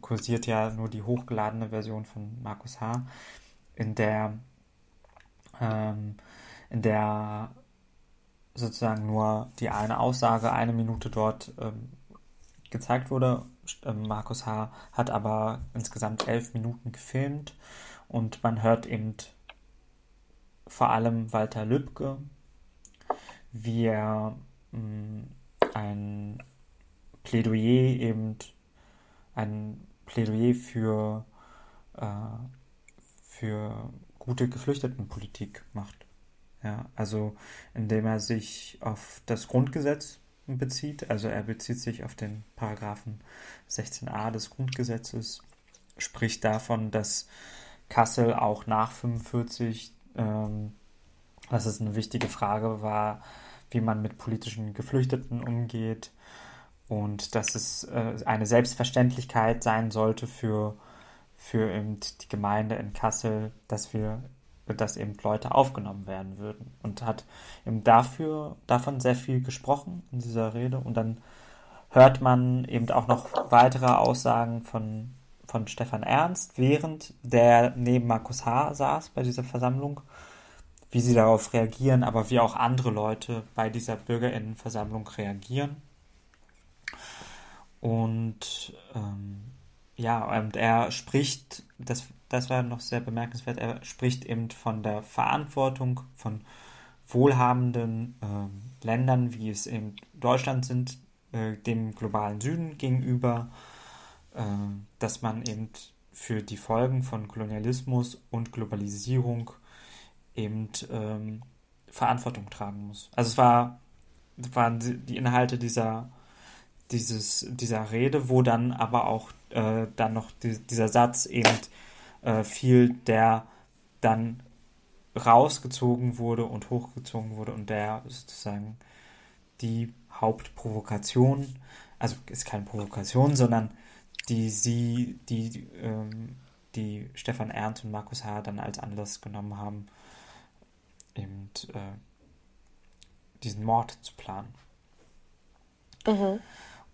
kursiert ja nur die hochgeladene Version von Markus H., in der ähm, in der sozusagen nur die eine Aussage eine Minute dort ähm, gezeigt wurde. Ähm, Markus H. hat aber insgesamt elf Minuten gefilmt und man hört eben vor allem Walter Lübcke, wie er mh, mm, ein Plädoyer eben ein Plädoyer für, äh, für gute Geflüchtetenpolitik macht. Ja, also indem er sich auf das Grundgesetz bezieht, also er bezieht sich auf den Paragraphen 16a des Grundgesetzes, spricht davon, dass Kassel auch nach 45, ähm, dass es eine wichtige Frage war, wie man mit politischen Geflüchteten umgeht und dass es äh, eine Selbstverständlichkeit sein sollte für, für eben die Gemeinde in Kassel, dass wir dass eben Leute aufgenommen werden würden. Und hat eben dafür davon sehr viel gesprochen in dieser Rede. Und dann hört man eben auch noch weitere Aussagen von von Stefan Ernst, während der neben Markus H. saß bei dieser Versammlung, wie sie darauf reagieren, aber wie auch andere Leute bei dieser Bürgerinnenversammlung reagieren. Und ähm, ja, und er spricht, das, das war noch sehr bemerkenswert, er spricht eben von der Verantwortung von wohlhabenden äh, Ländern, wie es eben Deutschland sind, äh, dem globalen Süden gegenüber, dass man eben für die Folgen von Kolonialismus und Globalisierung eben ähm, Verantwortung tragen muss. Also es war, waren die Inhalte dieser, dieses, dieser Rede, wo dann aber auch äh, dann noch die, dieser Satz eben äh, fiel, der dann rausgezogen wurde und hochgezogen wurde und der sozusagen die Hauptprovokation, also ist keine Provokation, sondern die sie, die, ähm, die Stefan Ernst und Markus H. dann als Anlass genommen haben, eben äh, diesen Mord zu planen. Mhm.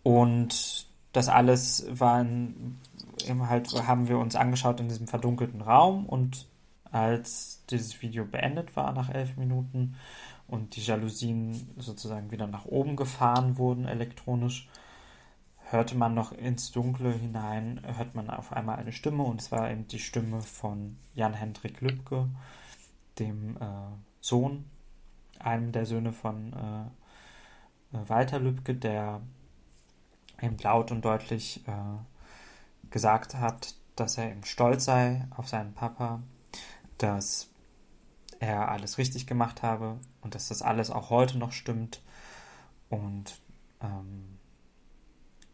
Und das alles waren eben halt, haben wir uns angeschaut in diesem verdunkelten Raum und als dieses Video beendet war nach elf Minuten und die Jalousien sozusagen wieder nach oben gefahren wurden elektronisch, hörte man noch ins Dunkle hinein, hört man auf einmal eine Stimme und es war eben die Stimme von Jan-Hendrik Lübke, dem äh, Sohn, einem der Söhne von äh, Walter Lübke, der eben laut und deutlich äh, gesagt hat, dass er eben stolz sei auf seinen Papa, dass er alles richtig gemacht habe und dass das alles auch heute noch stimmt. Und ähm,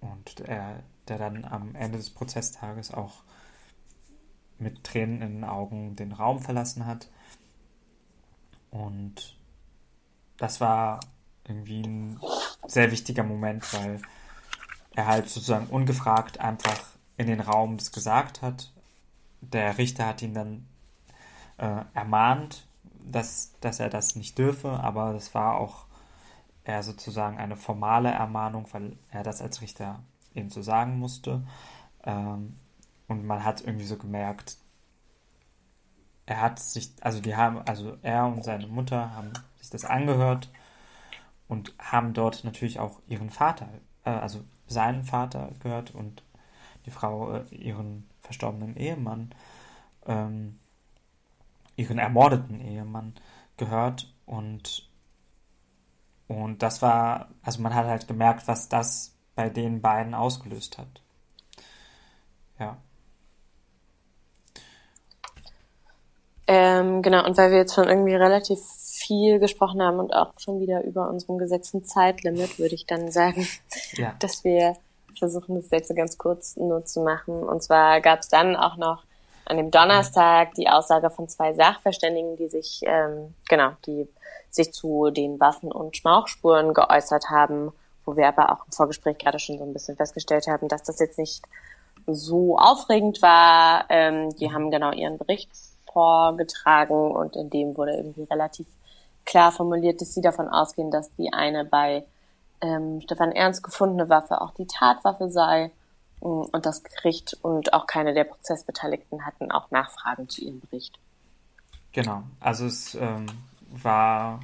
und er, der dann am Ende des Prozesstages auch mit Tränen in den Augen den Raum verlassen hat. Und das war irgendwie ein sehr wichtiger Moment, weil er halt sozusagen ungefragt einfach in den Raum das gesagt hat. Der Richter hat ihn dann äh, ermahnt, dass, dass er das nicht dürfe, aber das war auch eher sozusagen eine formale Ermahnung, weil er das als Richter eben so sagen musste. Ähm, und man hat irgendwie so gemerkt, er hat sich, also die haben, also er und seine Mutter haben sich das angehört und haben dort natürlich auch ihren Vater, äh, also seinen Vater gehört und die Frau äh, ihren verstorbenen Ehemann, ähm, ihren ermordeten Ehemann gehört und und das war, also man hat halt gemerkt, was das bei den beiden ausgelöst hat. Ja. Ähm, genau, und weil wir jetzt schon irgendwie relativ viel gesprochen haben und auch schon wieder über unseren gesetzten Zeitlimit, würde ich dann sagen, ja. dass wir versuchen, das jetzt ganz kurz nur zu machen. Und zwar gab es dann auch noch an dem Donnerstag die Aussage von zwei Sachverständigen, die sich, ähm, genau, die sich zu den Waffen- und Schmauchspuren geäußert haben, wo wir aber auch im Vorgespräch gerade schon so ein bisschen festgestellt haben, dass das jetzt nicht so aufregend war. Ähm, die haben genau ihren Bericht vorgetragen und in dem wurde irgendwie relativ klar formuliert, dass sie davon ausgehen, dass die eine bei ähm, Stefan Ernst gefundene Waffe auch die Tatwaffe sei. Mm, und das Gericht und auch keine der Prozessbeteiligten hatten auch Nachfragen zu ihrem Bericht. Genau, also es ähm, war,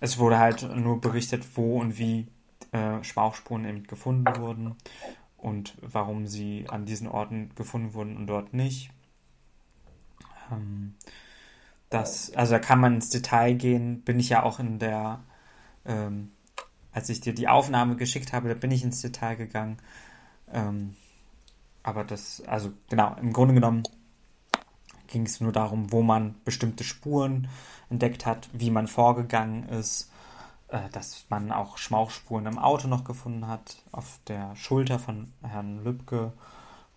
es wurde halt nur berichtet, wo und wie äh, Schmauchspuren eben gefunden wurden und warum sie an diesen Orten gefunden wurden und dort nicht. Ähm, das, also da kann man ins Detail gehen, bin ich ja auch in der, ähm, als ich dir die Aufnahme geschickt habe, da bin ich ins Detail gegangen. Ähm, aber das, also genau, im Grunde genommen ging es nur darum, wo man bestimmte Spuren entdeckt hat, wie man vorgegangen ist, äh, dass man auch Schmauchspuren im Auto noch gefunden hat, auf der Schulter von Herrn Lübcke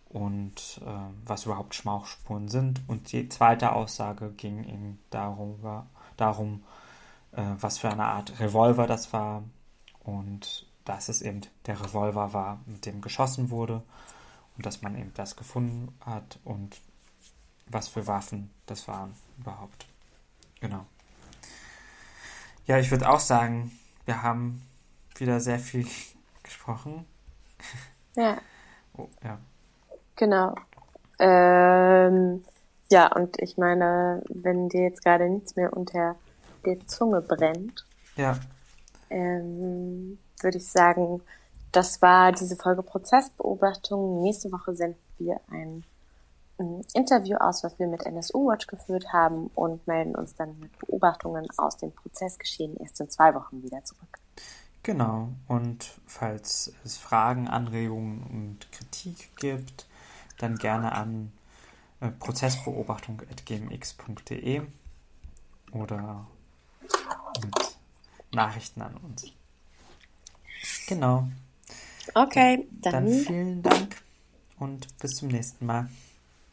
und äh, was überhaupt Schmauchspuren sind. Und die zweite Aussage ging eben darum, darum äh, was für eine Art Revolver das war und dass es eben der Revolver war, mit dem geschossen wurde und dass man eben das gefunden hat und was für Waffen das waren überhaupt. Genau. Ja, ich würde auch sagen, wir haben wieder sehr viel gesprochen. Ja. Oh, ja. Genau. Ähm, ja, und ich meine, wenn dir jetzt gerade nichts mehr unter der Zunge brennt, ja. ähm, würde ich sagen, das war diese Folge Prozessbeobachtung. Nächste Woche senden wir ein, ein Interview aus, was wir mit NSU Watch geführt haben und melden uns dann mit Beobachtungen aus dem Prozessgeschehen erst in zwei Wochen wieder zurück. Genau. Und falls es Fragen, Anregungen und Kritik gibt, dann gerne an äh, prozessbeobachtung.gmx.de oder mit Nachrichten an uns. Genau. Okay, dann, dann vielen Dank und bis zum nächsten Mal.